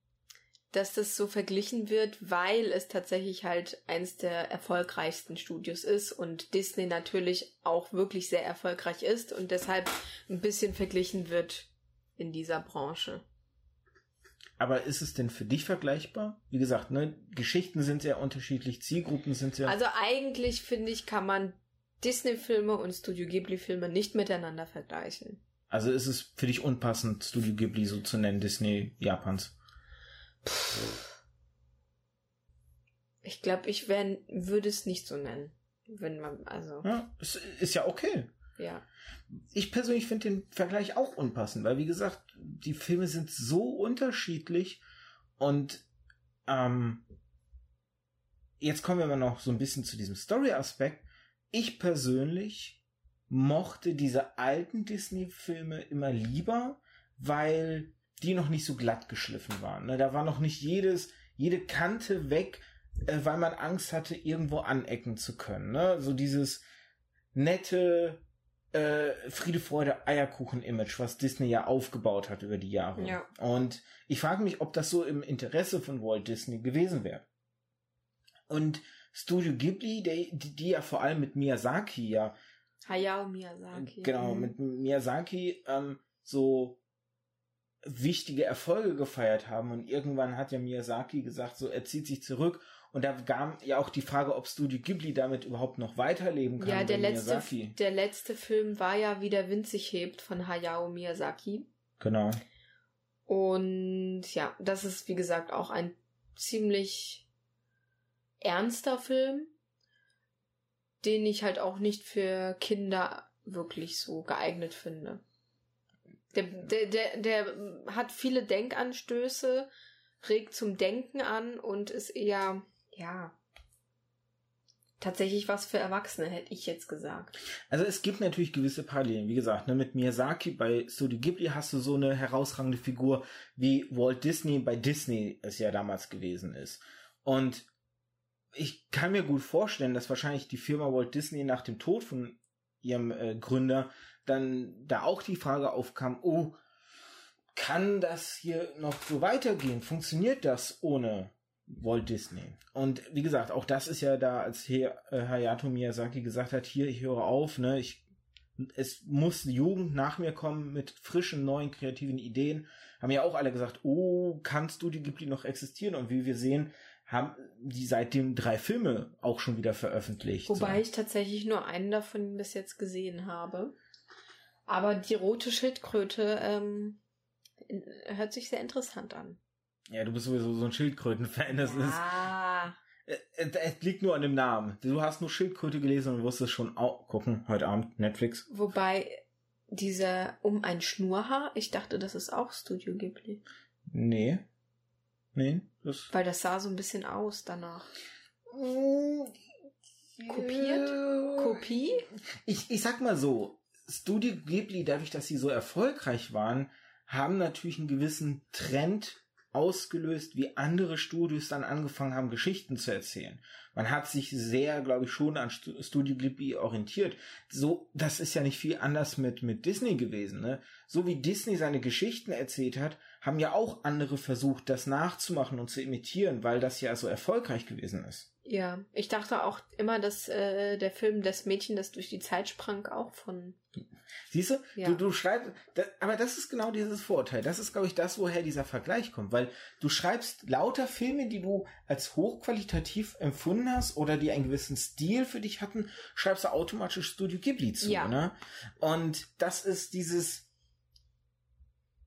dass das so verglichen wird, weil es tatsächlich halt eins der erfolgreichsten Studios ist und Disney natürlich auch wirklich sehr erfolgreich ist und deshalb ein bisschen verglichen wird in dieser Branche. Aber ist es denn für dich vergleichbar? Wie gesagt, ne, Geschichten sind sehr unterschiedlich, Zielgruppen sind sehr. Also eigentlich finde ich, kann man Disney-Filme und Studio Ghibli-Filme nicht miteinander vergleichen. Also ist es für dich unpassend, Studio Ghibli so zu nennen, Disney Japans? Ich glaube, ich wär, würde es nicht so nennen. Wenn man, also. Ja, es ist ja okay. Ja. Ich persönlich finde den Vergleich auch unpassend, weil wie gesagt, die Filme sind so unterschiedlich und ähm, jetzt kommen wir mal noch so ein bisschen zu diesem Story-Aspekt ich persönlich mochte diese alten Disney-Filme immer lieber, weil die noch nicht so glatt geschliffen waren. Ne? Da war noch nicht jedes, jede Kante weg, äh, weil man Angst hatte, irgendwo anecken zu können. Ne? So dieses nette äh, Friede, Freude, Eierkuchen-Image, was Disney ja aufgebaut hat über die Jahre. Ja. Und ich frage mich, ob das so im Interesse von Walt Disney gewesen wäre. Und Studio Ghibli, die, die, die ja vor allem mit Miyazaki ja. Hayao Miyazaki. Genau, mhm. mit Miyazaki ähm, so wichtige Erfolge gefeiert haben und irgendwann hat ja Miyazaki gesagt, so er zieht sich zurück und da kam ja auch die Frage, ob Studio Ghibli damit überhaupt noch weiterleben kann. Ja, der letzte, Miyazaki. der letzte Film war ja wie der Wind sich hebt von Hayao Miyazaki. Genau. Und ja, das ist wie gesagt auch ein ziemlich ernster Film. den ich halt auch nicht für Kinder wirklich so geeignet finde. Der, der, der, der hat viele Denkanstöße, regt zum Denken an und ist eher, ja, tatsächlich was für Erwachsene, hätte ich jetzt gesagt. Also es gibt natürlich gewisse Parallelen. Wie gesagt, ne, mit Miyazaki bei Studio Ghibli hast du so eine herausragende Figur, wie Walt Disney bei Disney es ja damals gewesen ist. Und ich kann mir gut vorstellen, dass wahrscheinlich die Firma Walt Disney nach dem Tod von ihrem äh, Gründer dann da auch die Frage aufkam, oh, kann das hier noch so weitergehen? Funktioniert das ohne Walt Disney? Und wie gesagt, auch das ist ja da, als äh, Hayato Miyazaki gesagt hat, hier, ich höre auf, ne, ich, es muss Jugend nach mir kommen mit frischen, neuen, kreativen Ideen. Haben ja auch alle gesagt, oh, kannst du die Ghibli noch existieren? Und wie wir sehen, haben die seitdem drei Filme auch schon wieder veröffentlicht. Wobei so. ich tatsächlich nur einen davon bis jetzt gesehen habe. Aber die rote Schildkröte ähm, hört sich sehr interessant an. Ja, du bist sowieso so ein Schildkröten-Fan. Das ja. ist. Äh, es liegt nur an dem Namen. Du hast nur Schildkröte gelesen und wusstest schon, oh, gucken, heute Abend, Netflix. Wobei, dieser um ein Schnurhaar, ich dachte, das ist auch Studio Ghibli. Nee. Nee, das. Weil das sah so ein bisschen aus danach. Mm, Kopiert? Kopie? Ich, ich sag mal so, Studio Ghibli, dadurch, dass sie so erfolgreich waren, haben natürlich einen gewissen Trend ausgelöst, wie andere Studios dann angefangen haben, Geschichten zu erzählen. Man hat sich sehr, glaube ich, schon an Studio Ghibli orientiert. So, das ist ja nicht viel anders mit, mit Disney gewesen, ne? So wie Disney seine Geschichten erzählt hat, haben ja auch andere versucht, das nachzumachen und zu imitieren, weil das ja so erfolgreich gewesen ist. Ja, ich dachte auch immer, dass äh, der Film Das Mädchen, das durch die Zeit sprang, auch von. Siehst du, ja. du, du schreibst, da, aber das ist genau dieses Vorurteil. Das ist, glaube ich, das, woher dieser Vergleich kommt, weil du schreibst lauter Filme, die du als hochqualitativ empfunden hast oder die einen gewissen Stil für dich hatten, schreibst du automatisch Studio Ghibli zu, ja. ne? Und das ist dieses,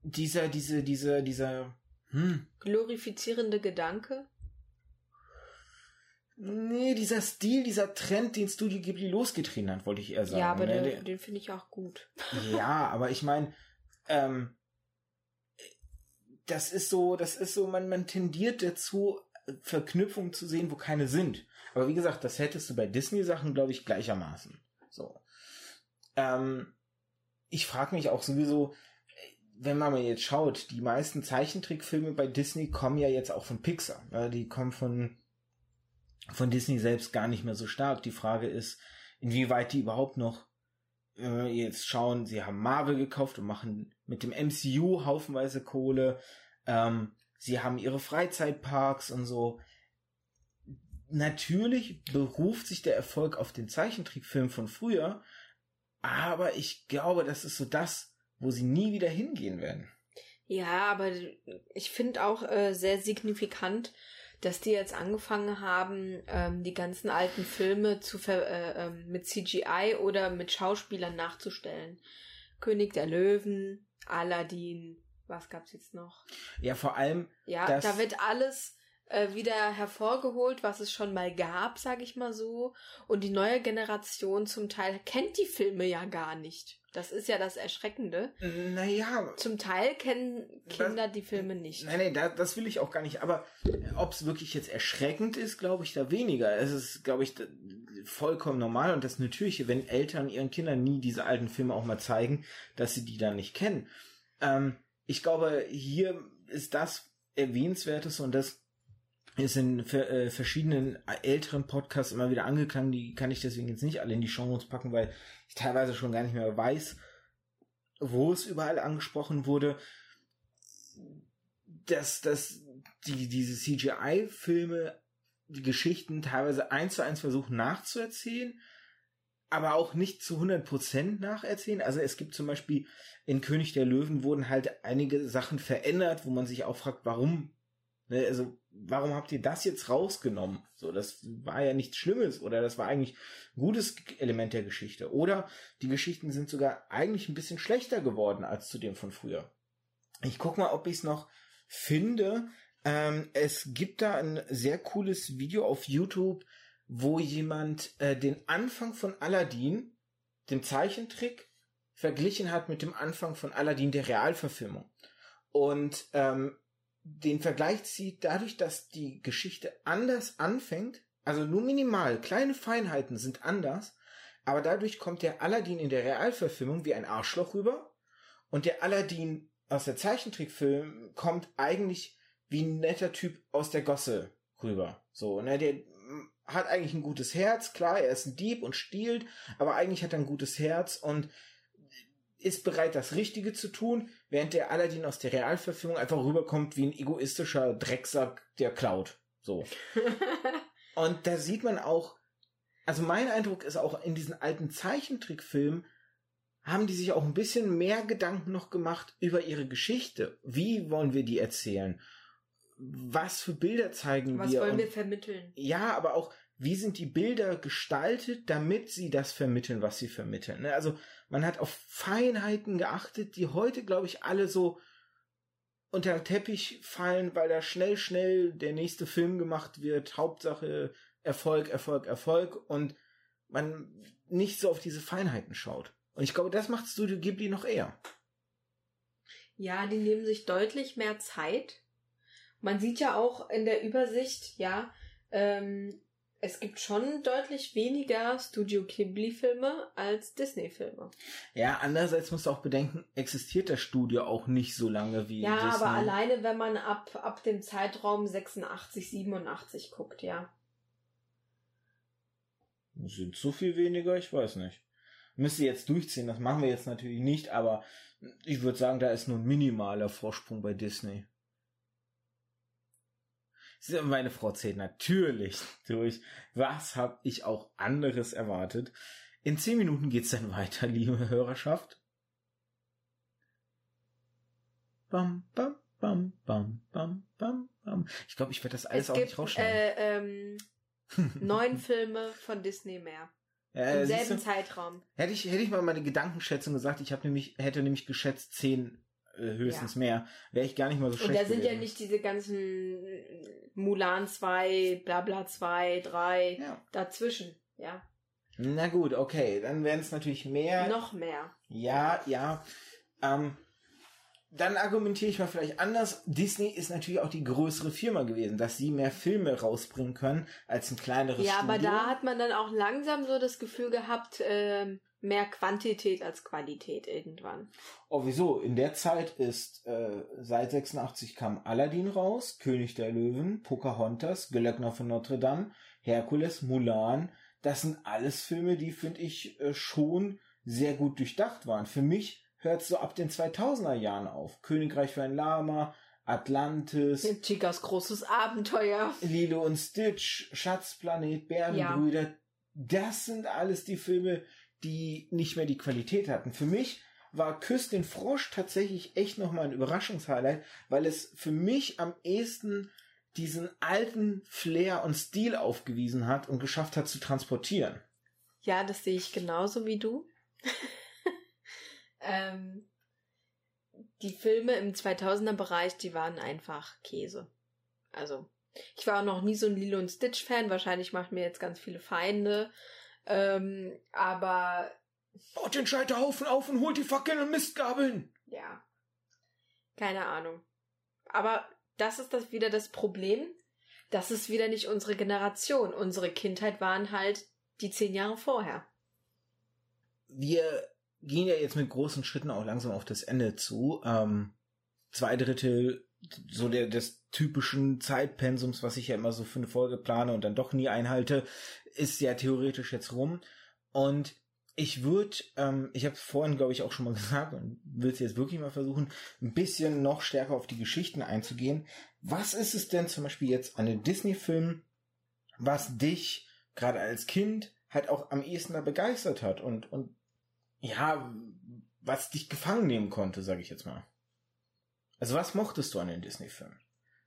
dieser, diese, diese, dieser, hm. glorifizierende Gedanke. Nee, dieser Stil, dieser Trend, den Studio Ghibli losgetreten hat, wollte ich eher sagen. Ja, aber ne? den, den finde ich auch gut. *laughs* Ja, aber ich meine, ähm, das ist so, das ist so, man, man tendiert dazu, Verknüpfungen zu sehen, wo keine sind. Aber wie gesagt, das hättest du bei Disney-Sachen, glaube ich, gleichermaßen. So. Ähm, ich frage mich auch sowieso, wenn man mal jetzt schaut, die meisten Zeichentrickfilme bei Disney kommen ja jetzt auch von Pixar. Die kommen von von Disney selbst gar nicht mehr so stark. Die Frage ist, inwieweit die überhaupt noch äh, jetzt schauen, sie haben Marvel gekauft und machen mit dem MCU haufenweise Kohle. Ähm, sie haben ihre Freizeitparks und so. Natürlich beruft sich der Erfolg auf den Zeichentrickfilm von früher, aber ich glaube, das ist so das, wo sie nie wieder hingehen werden. Ja, aber ich finde auch äh, sehr signifikant, dass die jetzt angefangen haben, ähm, die ganzen alten Filme zu ver äh, äh, mit CGI oder mit Schauspielern nachzustellen. König der Löwen, Aladdin, was gab's jetzt noch? Ja, vor allem. Ja, da wird alles äh, wieder hervorgeholt, was es schon mal gab, sag ich mal so. Und die neue Generation zum Teil kennt die Filme ja gar nicht. Das ist ja das Erschreckende. Naja. Zum Teil kennen Kinder das, die Filme nicht. Nein, nein, da, das will ich auch gar nicht. Aber ob es wirklich jetzt erschreckend ist, glaube ich da weniger. Es ist, glaube ich, vollkommen normal und das Natürliche, wenn Eltern ihren Kindern nie diese alten Filme auch mal zeigen, dass sie die dann nicht kennen. Ähm, ich glaube, hier ist das Erwähnenswertes und das ist in äh, verschiedenen älteren Podcasts immer wieder angeklungen. Die kann ich deswegen jetzt nicht alle in die Show packen, weil ich teilweise schon gar nicht mehr weiß, wo es überall angesprochen wurde. Dass, dass die, diese CGI-Filme die Geschichten teilweise eins zu eins versuchen nachzuerzählen, aber auch nicht zu 100% nacherzählen. Also es gibt zum Beispiel in König der Löwen wurden halt einige Sachen verändert, wo man sich auch fragt, warum Ne, also, warum habt ihr das jetzt rausgenommen? So, das war ja nichts Schlimmes oder das war eigentlich ein gutes Element der Geschichte. Oder die Geschichten sind sogar eigentlich ein bisschen schlechter geworden als zu dem von früher. Ich guck mal, ob ich es noch finde. Ähm, es gibt da ein sehr cooles Video auf YouTube, wo jemand äh, den Anfang von Aladdin, dem Zeichentrick, verglichen hat mit dem Anfang von Aladdin der Realverfilmung. Und ähm, den Vergleich zieht dadurch, dass die Geschichte anders anfängt, also nur minimal, kleine Feinheiten sind anders, aber dadurch kommt der Aladdin in der Realverfilmung wie ein Arschloch rüber und der Aladdin aus der Zeichentrickfilm kommt eigentlich wie ein netter Typ aus der Gosse rüber. So, ne, der hat eigentlich ein gutes Herz, klar, er ist ein Dieb und stiehlt, aber eigentlich hat er ein gutes Herz und ist bereit, das Richtige zu tun, während der Aladdin aus der Realverfilmung einfach rüberkommt wie ein egoistischer Drecksack, der klaut. So. *laughs* und da sieht man auch, also mein Eindruck ist auch in diesen alten Zeichentrickfilmen haben die sich auch ein bisschen mehr Gedanken noch gemacht über ihre Geschichte. Wie wollen wir die erzählen? Was für Bilder zeigen Was wir? wollen Und- wir vermitteln? ja, aber auch, wie sind die Bilder gestaltet, damit sie das vermitteln, was sie vermitteln. ne? Also man hat auf Feinheiten geachtet, die heute, glaube ich, alle so unter den Teppich fallen, weil da schnell, schnell der nächste Film gemacht wird. Hauptsache Erfolg, Erfolg, Erfolg und man nicht so auf diese Feinheiten schaut. Und ich glaube, das macht Studio Ghibli noch eher. Ja, die nehmen sich deutlich mehr Zeit. Man sieht ja auch in der Übersicht, ja, ähm, es gibt schon deutlich weniger Studio Ghibli-Filme als Disney-Filme. Ja, andererseits musst du auch bedenken, existiert das Studio auch nicht so lange wie Ja, Disney. aber alleine, wenn man ab, ab dem Zeitraum 86, 87 guckt, ja. Sind so viel weniger? Ich weiß nicht. Müsste jetzt durchziehen, das machen wir jetzt natürlich nicht, aber ich würde sagen, da ist nur ein minimaler Vorsprung bei Disney. Meine Frau zählt natürlich *laughs* durch. Was habe ich auch anderes erwartet? In zehn Minuten geht's dann weiter, *laughs* liebe Hörerschaft. Bam, bam, bam, bam, bam, bam, bam. Ich glaube, ich werde das alles es auch gibt nicht rausschneiden. äh, ähm, *laughs* neun Filme von Disney mehr. Äh, Im selben du? Zeitraum. Hätte ich, hätte ich mal meine Gedankenschätzung gesagt, ich habe nämlich, hätte nämlich geschätzt zehn äh, höchstens mehr, wäre ich gar nicht mal so Und schlecht da sind ja gewesen. nicht diese ganzen Mulan 2, Blabla 2, 3 Ja. dazwischen. Ja, Na gut, okay, dann wären es natürlich mehr. noch mehr. Ja, ja. Ähm, dann argumentiere ich mal vielleicht anders. Disney ist natürlich auch die größere Firma gewesen, dass sie mehr Filme rausbringen können als ein kleineres Ja, Studio. aber da hat man dann auch langsam so das Gefühl gehabt, ähm, mehr Quantität als Qualität irgendwann. Oh, wieso? In der Zeit ist äh, seit 86 kam Aladdin raus, König der Löwen, Pocahontas, Glöckner von Notre Dame, Herkules, Mulan. Das sind alles Filme, die finde ich äh, schon sehr gut durchdacht waren. Für mich hört so ab den 2000er Jahren auf. Königreich für ein Lama, Atlantis, Chicas großes Abenteuer. Lilo und Stitch, Schatzplanet, Bärenbrüder. Das sind alles die Filme, die nicht mehr die Qualität hatten. Für mich war Küss den Frosch tatsächlich echt nochmal ein Überraschungshighlight, weil es für mich am ehesten diesen alten Flair und Stil aufgewiesen hat und geschafft hat zu transportieren. Ja, das sehe ich genauso wie du. *laughs* ähm, die Filme im 2000er Bereich, die waren einfach Käse. Also, ich war auch noch nie so ein Lilo und Stitch Fan. Wahrscheinlich macht mir jetzt ganz viele Feinde. Ähm, aber Baut den Scheiterhaufen auf und holt die Fackeln und Mistgabeln! ja, keine Ahnung. Aber das ist das wieder das Problem. Das ist wieder nicht unsere Generation. Unsere Kindheit waren halt die zehn Jahre vorher. wir gehen ja jetzt mit großen Schritten auch langsam auf das Ende zu. Ähm, zwei Drittel so der des typischen Zeitpensums, was ich ja immer so für eine Folge plane und dann doch nie einhalte, ist ja theoretisch jetzt rum. Und ich würde, ähm, ich habe vorhin, glaube ich, auch schon mal *laughs* gesagt und will es jetzt wirklich mal versuchen, ein bisschen noch stärker auf die Geschichten einzugehen. Was ist es denn zum Beispiel jetzt an den Disney-Filmen, was dich gerade als Kind halt auch am ehesten da begeistert hat und, und ja, was dich gefangen nehmen konnte, sage ich jetzt mal. Also was mochtest du an den Disney-Filmen?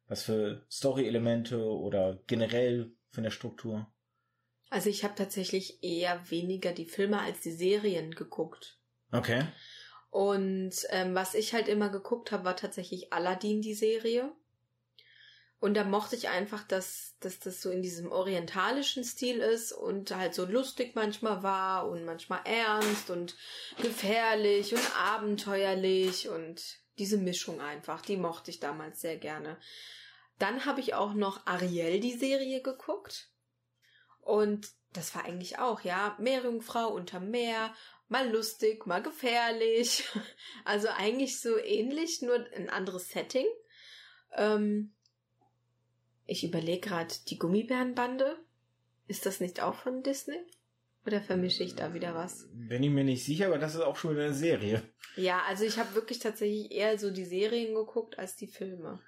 Was für Story-Elemente oder generell von der Struktur? Also ich habe tatsächlich eher weniger die Filme als die Serien geguckt. Okay. Und ähm, was ich halt immer geguckt habe, war tatsächlich Aladdin, die Serie. Und da mochte ich einfach, dass, dass das so in diesem orientalischen Stil ist und halt so lustig manchmal war und manchmal ernst und gefährlich und abenteuerlich und diese Mischung einfach, die mochte ich damals sehr gerne. Dann habe ich auch noch Ariel die Serie geguckt. Und das war eigentlich auch, ja, Meerjungfrau unterm Meer, mal lustig, mal gefährlich. *laughs* Also eigentlich so ähnlich, nur ein anderes Setting. Ähm, ich überlege gerade, die Gummibärenbande. Ist das nicht auch von Disney? Oder vermische ich da wieder was? Bin ich mir nicht sicher, aber das ist auch schon wieder eine Serie. Ja, also ich habe wirklich tatsächlich eher so die Serien geguckt als die Filme.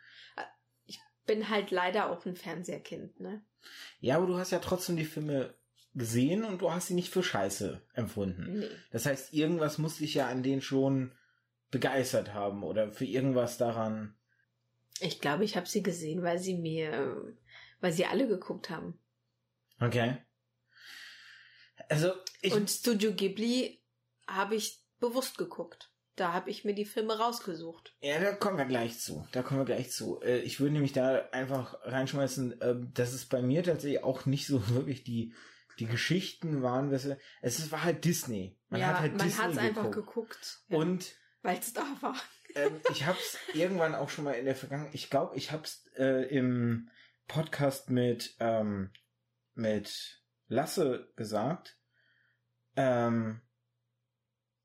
Ich bin halt leider auch ein Fernsehkind, ne? Ja, aber du hast ja trotzdem die Filme gesehen und du hast sie nicht für scheiße empfunden. Nee. Das heißt, irgendwas muss dich ja an denen schon begeistert haben oder für irgendwas daran. Ich glaube, ich habe sie gesehen, weil sie mir, weil sie alle geguckt haben. Okay. Also ich und Studio Ghibli habe ich bewusst geguckt. Da habe ich mir die Filme rausgesucht. Ja, da kommen wir gleich zu. Da kommen wir gleich zu. Äh, ich würde nämlich da einfach reinschmeißen, ähm, dass es bei mir tatsächlich auch nicht so *laughs* wirklich die die Geschichten waren, es war halt Disney. Man ja, hat halt man hat es einfach geguckt. Ja, und weil es da war. ähm, *laughs* ich habe es irgendwann auch schon mal in der Vergangenheit. Ich glaube, ich habe es äh, im Podcast mit ähm, mit Lasse gesagt. Ähm,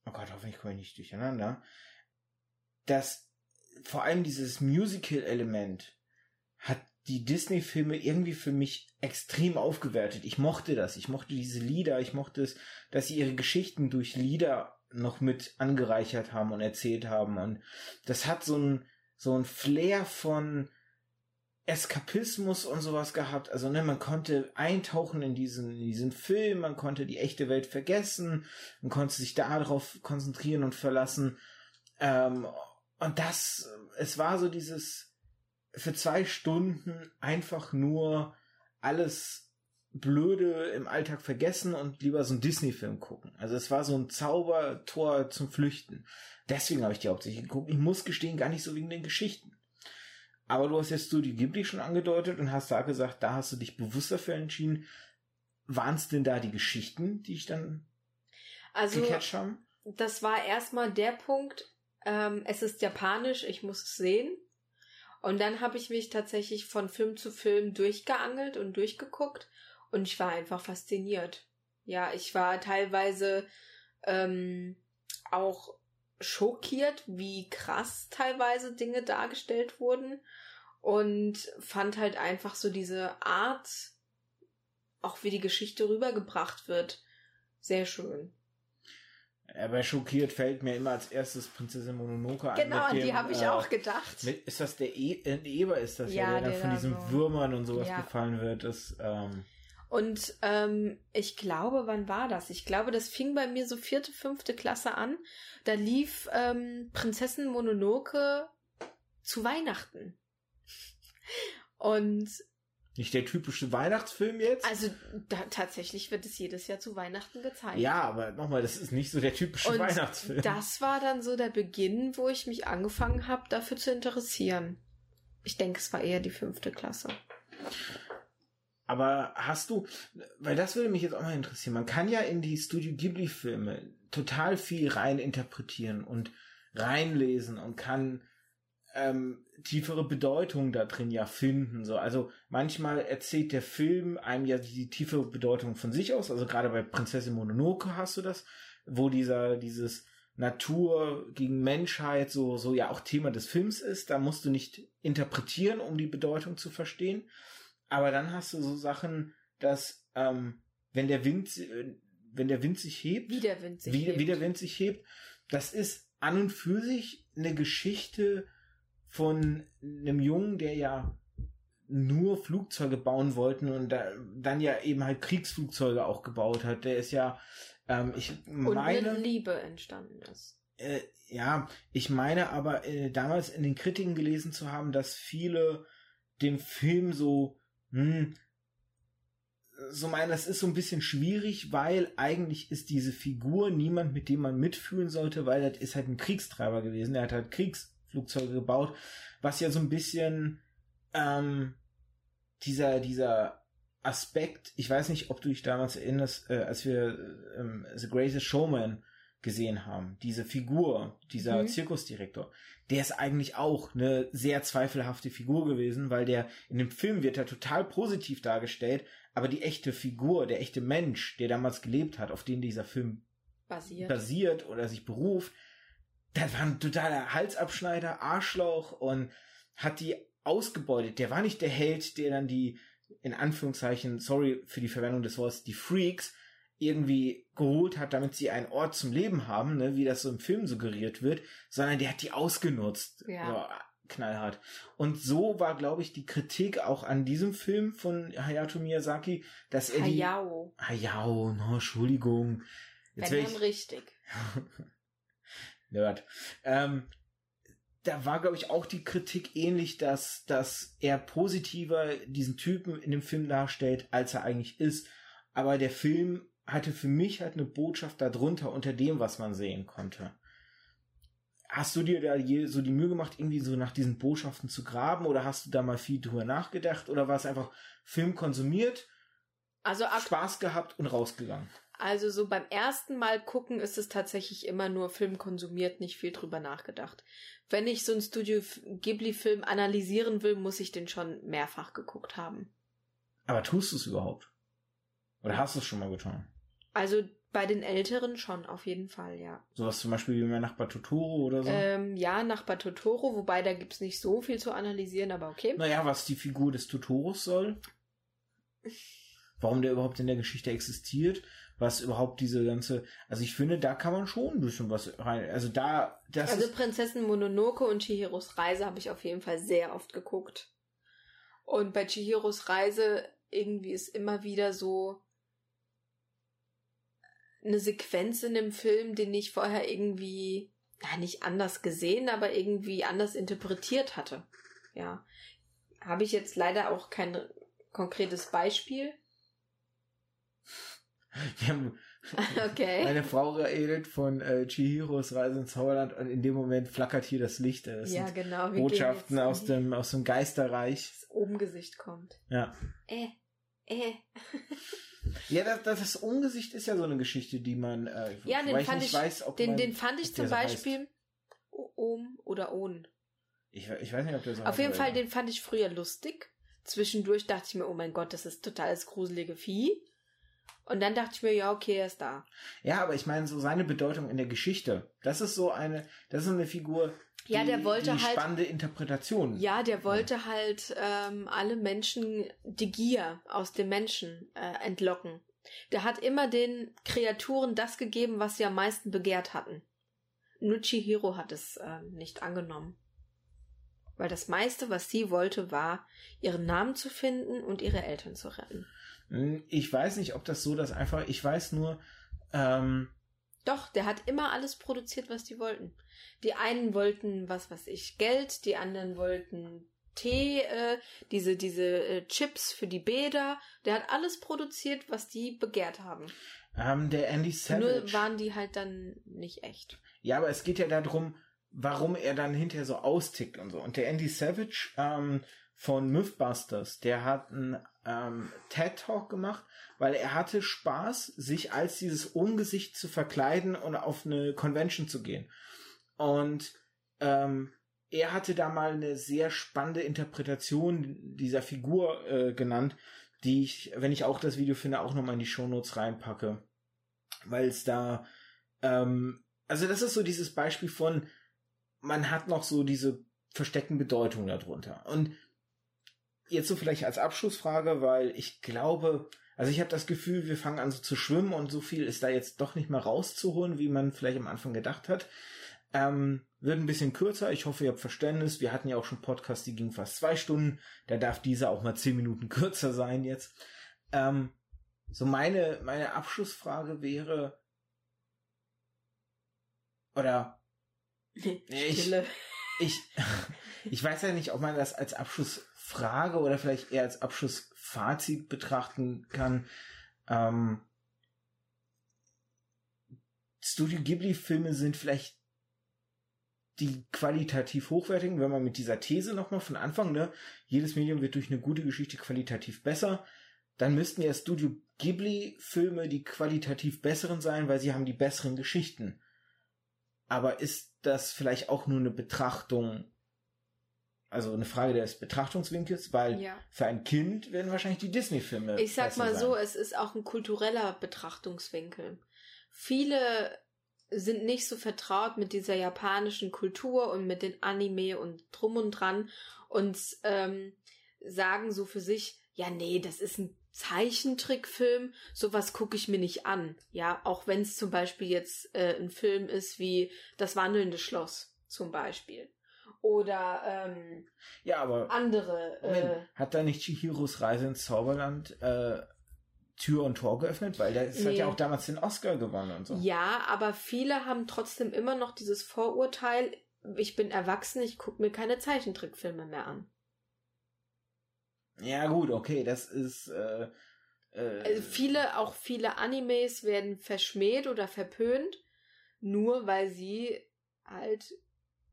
oh Gott, hoffentlich komme ich nicht durcheinander. Dass vor allem dieses Musical-Element hat die Disney-Filme irgendwie für mich extrem aufgewertet. Ich mochte das. Ich mochte diese Lieder. Ich mochte es, dass sie ihre Geschichten durch Lieder noch mit angereichert haben und erzählt haben. Und das hat so ein, so ein Flair von Eskapismus und sowas gehabt. Also, ne, man konnte eintauchen in diesen, in diesen Film. Man konnte die echte Welt vergessen. Man konnte sich darauf konzentrieren und verlassen. Ähm, und das, es war so dieses, für zwei Stunden einfach nur alles Blöde im Alltag vergessen und lieber so einen Disney-Film gucken. Also es war so ein Zaubertor zum Flüchten. Deswegen habe ich die hauptsächlich geguckt. Ich muss gestehen, gar nicht so wegen den Geschichten. Aber du hast jetzt Studio Ghibli schon angedeutet und hast da gesagt, da hast du dich bewusst dafür entschieden. Waren es denn da die Geschichten, die ich dann also, gecatcht haben? Das war erstmal der Punkt, ähm, es ist japanisch, ich muss es sehen. Und dann habe ich mich tatsächlich von Film zu Film durchgeangelt und durchgeguckt und ich war einfach fasziniert. Ja, ich war teilweise ähm, auch schockiert, wie krass teilweise Dinge dargestellt wurden und fand halt einfach so diese Art, auch wie die Geschichte rübergebracht wird, sehr schön. Aber schockiert fällt mir immer als erstes Prinzessin Mononoke an. Genau, an die habe ich äh, auch gedacht. Mit, ist das der e äh, Eber ist das ja, ja der, der von diesen so. Würmern und sowas ja. gefallen wird. Das, ähm und ähm, ich glaube, wann war das? Ich glaube, das fing bei mir so vierte, fünfte Klasse an. Da lief ähm, Prinzessin Mononoke zu Weihnachten. Und nicht der typische Weihnachtsfilm jetzt? Also da, tatsächlich wird es jedes Jahr zu Weihnachten gezeigt. Ja, aber nochmal, das ist nicht so der typische und Weihnachtsfilm. Das war dann so der Beginn, wo ich mich angefangen habe, dafür zu interessieren. Ich denke, es war eher die fünfte Klasse. Aber hast du, weil das würde mich jetzt auch mal interessieren, man kann ja in die Studio Ghibli-Filme total viel rein interpretieren und reinlesen und kann ähm, tiefere Bedeutung da drin ja finden. So, also manchmal erzählt der Film einem ja die tiefere Bedeutung von sich aus. Also gerade bei Prinzessin Mononoke hast du das, wo dieser dieses Natur gegen Menschheit so so ja auch Thema des Films ist. Da musst du nicht interpretieren, um die Bedeutung zu verstehen. Aber dann hast du so Sachen, dass ähm, wenn der Wind äh, wenn der Wind sich hebt, wie der Wind sich wie, hebt, wie der Wind sich hebt, das ist an und für sich eine Geschichte von einem Jungen, der ja nur Flugzeuge bauen wollten und da, dann ja eben halt Kriegsflugzeuge auch gebaut hat. Der ist ja, ähm, ich meine. Und Liebe entstanden ist. Äh, ja, ich meine aber äh, damals in den Kritiken gelesen zu haben, dass viele dem Film so, hm, so meinen, das ist so ein bisschen schwierig, weil eigentlich ist diese Figur niemand, mit dem man mitfühlen sollte, weil das ist halt ein Kriegstreiber gewesen. Er hat halt Kriegs Flugzeuge gebaut, was ja so ein bisschen ähm, dieser, dieser Aspekt, ich weiß nicht, ob du dich damals erinnerst, äh, als wir ähm, The Greatest Showman gesehen haben, diese Figur, dieser mhm. Zirkusdirektor, der ist eigentlich auch eine sehr zweifelhafte Figur gewesen, weil der in dem Film wird er total positiv dargestellt, aber die echte Figur, der echte Mensch, der damals gelebt hat, auf den dieser Film basiert, basiert oder sich beruft, der war ein totaler Halsabschneider, Arschloch und hat die ausgebeutet. Der war nicht der Held, der dann die, in Anführungszeichen, sorry für die Verwendung des Wortes, die Freaks irgendwie geholt hat, damit sie einen Ort zum Leben haben, ne, wie das so im Film suggeriert wird, sondern der hat die ausgenutzt. Ja. So, knallhart. Und so war, glaube ich, die Kritik auch an diesem Film von Hayato Miyazaki, dass er die... Hayao. Hayao, no, Entschuldigung. Jetzt Wenn ich... richtig. *laughs* Nerd. Ähm, da war, glaube ich, auch die Kritik ähnlich, dass, dass er positiver diesen Typen in dem Film darstellt, als er eigentlich ist. Aber der Film hatte für mich halt eine Botschaft darunter, unter dem, was man sehen konnte. Hast du dir da je so die Mühe gemacht, irgendwie so nach diesen Botschaften zu graben oder hast du da mal viel drüber nachgedacht oder war es einfach Film konsumiert, also Spaß gehabt und rausgegangen? Also so beim ersten Mal gucken ist es tatsächlich immer nur Film konsumiert, nicht viel drüber nachgedacht. Wenn ich so einen Studio Ghibli-Film analysieren will, muss ich den schon mehrfach geguckt haben. Aber tust du es überhaupt? Oder hast du es schon mal getan? Also bei den Älteren schon, auf jeden Fall, ja. Sowas zum Beispiel wie mein Nachbar Totoro oder so? Ähm, ja, Nachbar Totoro, wobei da gibt's nicht so viel zu analysieren, aber okay. Naja, was die Figur des Totoros soll? Warum der überhaupt in der Geschichte existiert? was überhaupt diese ganze, also ich finde, da kann man schon ein bisschen was rein, also da, das Also Prinzessin Mononoke und Chihiros Reise habe ich auf jeden Fall sehr oft geguckt. Und bei Chihiros Reise irgendwie ist immer wieder so eine Sequenz in dem Film, den ich vorher irgendwie, ja, nicht anders gesehen, aber irgendwie anders interpretiert hatte. Ja. Habe ich jetzt leider auch kein konkretes Beispiel. Wir haben *laughs* okay. eine Frau redet von äh, Chihiros Reise ins Zauberland und in dem Moment flackert hier das Licht. Das ja, genau. Botschaften aus dem, aus dem Geisterreich. Das Omgesicht kommt. Ja. Äh, äh. *laughs* ja, das, das, das Umgesicht ist ja so eine Geschichte, die man, äh, ja, den fand ich, weiß, den, den fand ich zum Beispiel Om oder On. Ich, ich weiß nicht, ob der so Auf jeden Fall, den fand ich früher lustig. Zwischendurch dachte ich mir, oh mein Gott, das ist totales gruselige Vieh. Und dann dachte ich mir, ja, okay, er ist da. Ja, aber ich meine, so seine Bedeutung in der Geschichte, das ist so eine, das ist eine Figur, die, ja, der wollte die halt, spannende Interpretation. Ja, der wollte ja. halt ähm, alle Menschen die Gier aus den Menschen äh, entlocken. Der hat immer den Kreaturen das gegeben, was sie am meisten begehrt hatten. Nur Chihiro hat es äh, nicht angenommen. Weil das meiste, was sie wollte, war, ihren Namen zu finden und ihre Eltern zu retten. Hm, ich weiß nicht, ob das so das einfach. Ich weiß nur. Ähm, Doch, der hat immer alles produziert, was die wollten. Die einen wollten, was weiß ich, Geld, die anderen wollten Tee, äh, diese, diese äh, Chips für die Bäder. Der hat alles produziert, was die begehrt haben. Ähm, der Andy Savage. Nur waren die halt dann nicht echt. Ja, aber es geht ja darum, warum er dann hinterher so austickt und so. Und der Andy Savage ähm, von Mythbusters, der hat einen ähm, TED Talk gemacht, weil er hatte Spaß, sich als dieses Ungesicht zu verkleiden und auf eine Convention zu gehen. Und ähm, er hatte da mal eine sehr spannende Interpretation dieser Figur äh, genannt, die ich, wenn ich auch das Video finde, auch nochmal in die Shownotes reinpacke. Weil es da, ähm, also das ist so dieses Beispiel von, man hat noch so diese versteckten Bedeutungen darunter. Und jetzt so vielleicht als Abschlussfrage, weil ich glaube, also ich habe das Gefühl, wir fangen an so zu schwimmen und so viel ist da jetzt doch nicht mehr rauszuholen, wie man vielleicht am Anfang gedacht hat. Ähm, wird ein bisschen kürzer. Ich hoffe, ihr habt Verständnis. Wir hatten ja auch schon Podcasts, die gingen fast zwei Stunden. Da darf dieser auch mal zehn Minuten *laughs* kürzer sein jetzt. Ähm, so meine, meine Abschlussfrage wäre, oder *laughs* ich, ich, *laughs* ich weiß ja nicht, ob man das als Abschluss Frage oder vielleicht eher als Abschlussfazit betrachten kann. Ähm, Studio Ghibli-Filme sind vielleicht die qualitativ hochwertigen, wenn man mit dieser These nochmal von Anfang, ne, jedes Medium wird durch eine gute Geschichte qualitativ besser, dann müssten ja Studio Ghibli-Filme die qualitativ besseren sein, weil sie haben die besseren Geschichten. Aber ist das vielleicht auch nur eine Betrachtung, also eine Frage des Betrachtungswinkels, weil Ja. für ein Kind werden wahrscheinlich die Disney-Filme. Ich sag mal sein. so, es ist auch ein kultureller Betrachtungswinkel. Viele sind nicht so vertraut mit dieser japanischen Kultur und mit den Anime und drum und dran und ähm, sagen so für sich, ja, nee, das ist ein Zeichentrickfilm, sowas gucke ich mir nicht an. Ja, auch wenn es zum Beispiel jetzt äh, ein Film ist wie Das wandelnde Schloss zum Beispiel. Oder ähm, Ja, aber andere. Moment, Äh, hat da nicht Chihiros Reise ins Zauberland äh, Tür und Tor geöffnet? Weil das hat Nee. ja auch damals den Oscar gewonnen und so. Ja, aber viele haben trotzdem immer noch dieses Vorurteil, ich bin erwachsen, ich gucke mir keine Zeichentrickfilme mehr an. Ja, gut, okay, das ist äh, äh, Also viele, auch viele Animes werden verschmäht oder verpönt, nur weil sie halt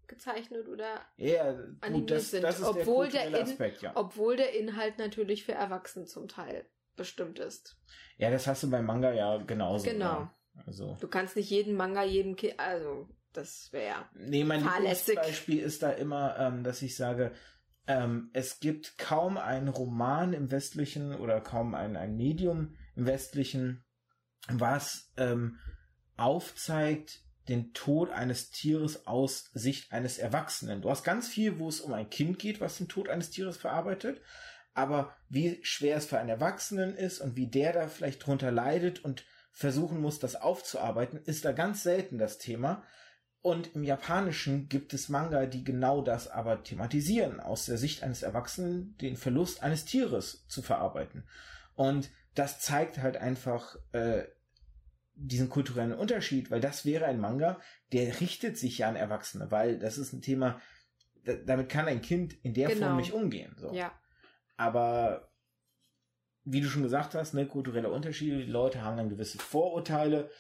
gezeichnet oder ja, gut, animiert das, sind, das ist obwohl der der in- Aspekt, ja. obwohl der Inhalt natürlich für Erwachsene zum Teil bestimmt ist. Ja, das hast du beim Manga ja genauso. Genau. Ja. Also, Du kannst nicht jeden Manga jedem Kind, also das wäre nee, mein. Beispiel ist da immer, ähm, dass ich sage, ähm, es gibt kaum einen Roman im Westlichen oder kaum ein, ein Medium im Westlichen, was ähm, aufzeigt den Tod eines Tieres aus Sicht eines Erwachsenen. Du hast ganz viel, wo es um ein Kind geht, was den Tod eines Tieres verarbeitet, aber wie schwer es für einen Erwachsenen ist und wie der da vielleicht drunter leidet und versuchen muss, das aufzuarbeiten, ist da ganz selten das Thema. Und im Japanischen gibt es Manga, die genau das aber thematisieren, aus der Sicht eines Erwachsenen den Verlust eines Tieres zu verarbeiten. Und das zeigt halt einfach äh, diesen kulturellen Unterschied, weil das wäre ein Manga, der richtet sich ja an Erwachsene, weil das ist ein Thema, da, damit kann ein Kind in der Genau. Form nicht umgehen. So. ja. Aber wie du schon gesagt hast, ne, kulturelle Unterschiede, die Leute haben dann gewisse Vorurteile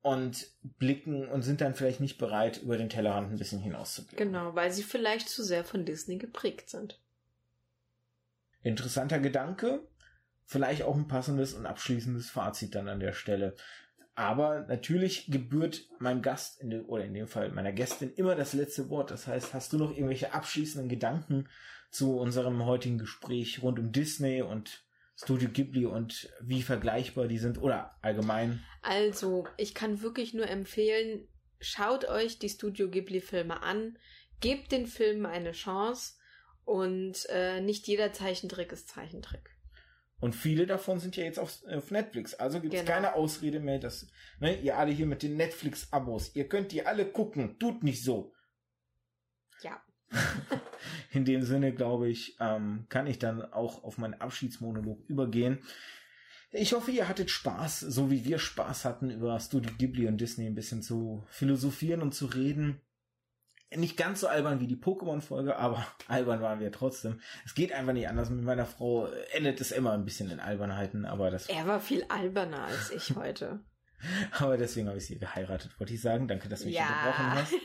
und blicken und sind dann vielleicht nicht bereit, über den Tellerrand ein bisschen hinauszublicken. Genau, weil sie vielleicht zu sehr von Disney geprägt sind. Interessanter Gedanke, vielleicht auch ein passendes und abschließendes Fazit dann an der Stelle. Aber natürlich gebührt meinem Gast in dem, oder in dem Fall meiner Gästin immer das letzte Wort. Das heißt, hast du noch irgendwelche abschließenden Gedanken zu unserem heutigen Gespräch rund um Disney und Studio Ghibli und wie vergleichbar die sind oder allgemein? Also, ich kann wirklich nur empfehlen, schaut euch die Studio Ghibli-Filme an, gebt den Filmen eine Chance und äh, nicht jeder Zeichentrick ist Zeichentrick. Und viele davon sind ja jetzt auf, auf Netflix. Also gibt es Genau. keine Ausrede mehr, dass ne, ihr alle hier mit den Netflix-Abos, ihr könnt die alle gucken. Tut nicht so. Ja. *laughs* In dem Sinne, glaube ich, ähm, kann ich dann auch auf meinen Abschiedsmonolog übergehen. Ich hoffe, ihr hattet Spaß, so wie wir Spaß hatten, über Studio Ghibli und Disney ein bisschen zu philosophieren und zu reden. Nicht ganz so albern wie die Pokémon-Folge, aber *laughs* albern waren wir trotzdem. Es geht einfach nicht anders. Mit meiner Frau endet es immer ein bisschen in Albernheiten, aber das Er war viel alberner als ich *laughs* heute. aber deswegen habe ich sie geheiratet, wollte ich sagen. Danke, dass du mich Ja. unterbrochen hast. *laughs*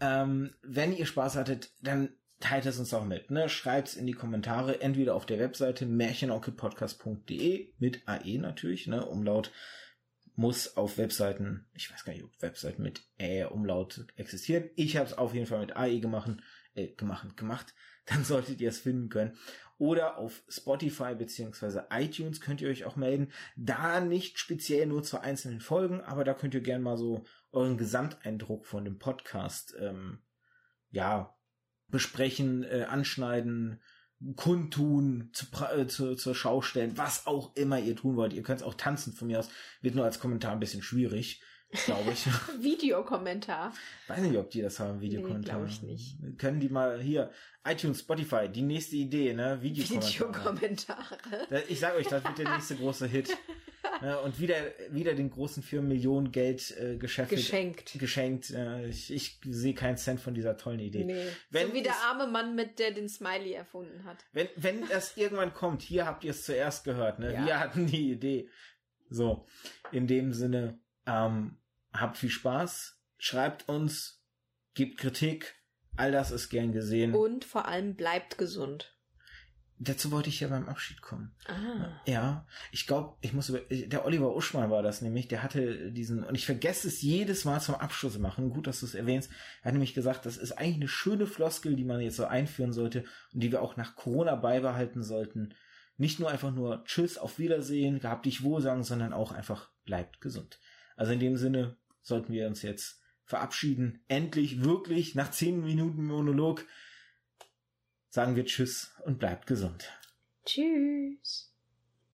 Ähm, wenn ihr Spaß hattet, dann teilt es uns auch mit. Ne? Schreibt es in die Kommentare, entweder auf der Webseite märchenonkelpodcast.de mit AE natürlich, ne? Umlaut muss auf Webseiten, ich weiß gar nicht, ob Webseiten mit Ä Umlaut existieren. Ich habe es auf jeden Fall mit AE gemacht, äh, gemacht, gemacht. *laughs* Dann solltet ihr es finden können. Oder auf Spotify beziehungsweise iTunes könnt ihr euch auch melden. Da nicht speziell nur zu einzelnen Folgen, aber da könnt ihr gerne mal so euren Gesamteindruck von dem Podcast ähm, ja besprechen, äh, anschneiden, kundtun, zu, äh, zu, zur Schau stellen, was auch immer ihr tun wollt. Ihr könnt auch tanzen von mir aus. Wird nur als Kommentar ein bisschen schwierig, glaube ich. *laughs* Videokommentar. Weiß nicht, ob die das haben, Videokommentare. glaub ich nicht. Können die mal hier, iTunes, Spotify, die nächste Idee, ne? Videokommentare. Videokommentare. Da- Ich sage euch, das wird der nächste große Hit. *laughs* Ne, Und wieder, wieder den großen Firmen Millionen Geld äh, Geschäft Geschenkt. geschenkt. Äh, ich, ich sehe keinen Cent von dieser tollen Idee. Nee. Wenn so wie der es- arme Mann, mit der den Smiley erfunden hat. Wenn, wenn das irgendwann kommt, hier habt ihr es zuerst gehört, ne? Ja. Wir hatten die Idee. So, in dem Sinne, ähm, habt viel Spaß, schreibt uns, gebt Kritik, all das ist gern gesehen. Und vor allem bleibt gesund. Dazu wollte ich ja beim Abschied kommen. Ah. Ja, ich glaube, ich muss über, der Oliver Uschmann war das nämlich, der hatte diesen, und ich vergesse es jedes Mal zum Abschluss machen, gut, dass du es erwähnst, er hat nämlich gesagt, das ist eigentlich eine schöne Floskel, die man jetzt so einführen sollte und die wir auch nach Corona beibehalten sollten. Nicht nur einfach nur Tschüss, auf Wiedersehen, gehabt dich wohl sagen, sondern auch einfach bleibt gesund. Also in dem Sinne sollten wir uns jetzt verabschieden. Endlich, wirklich, nach zehn Minuten Monolog sagen wir Tschüss und bleibt gesund. Tschüss.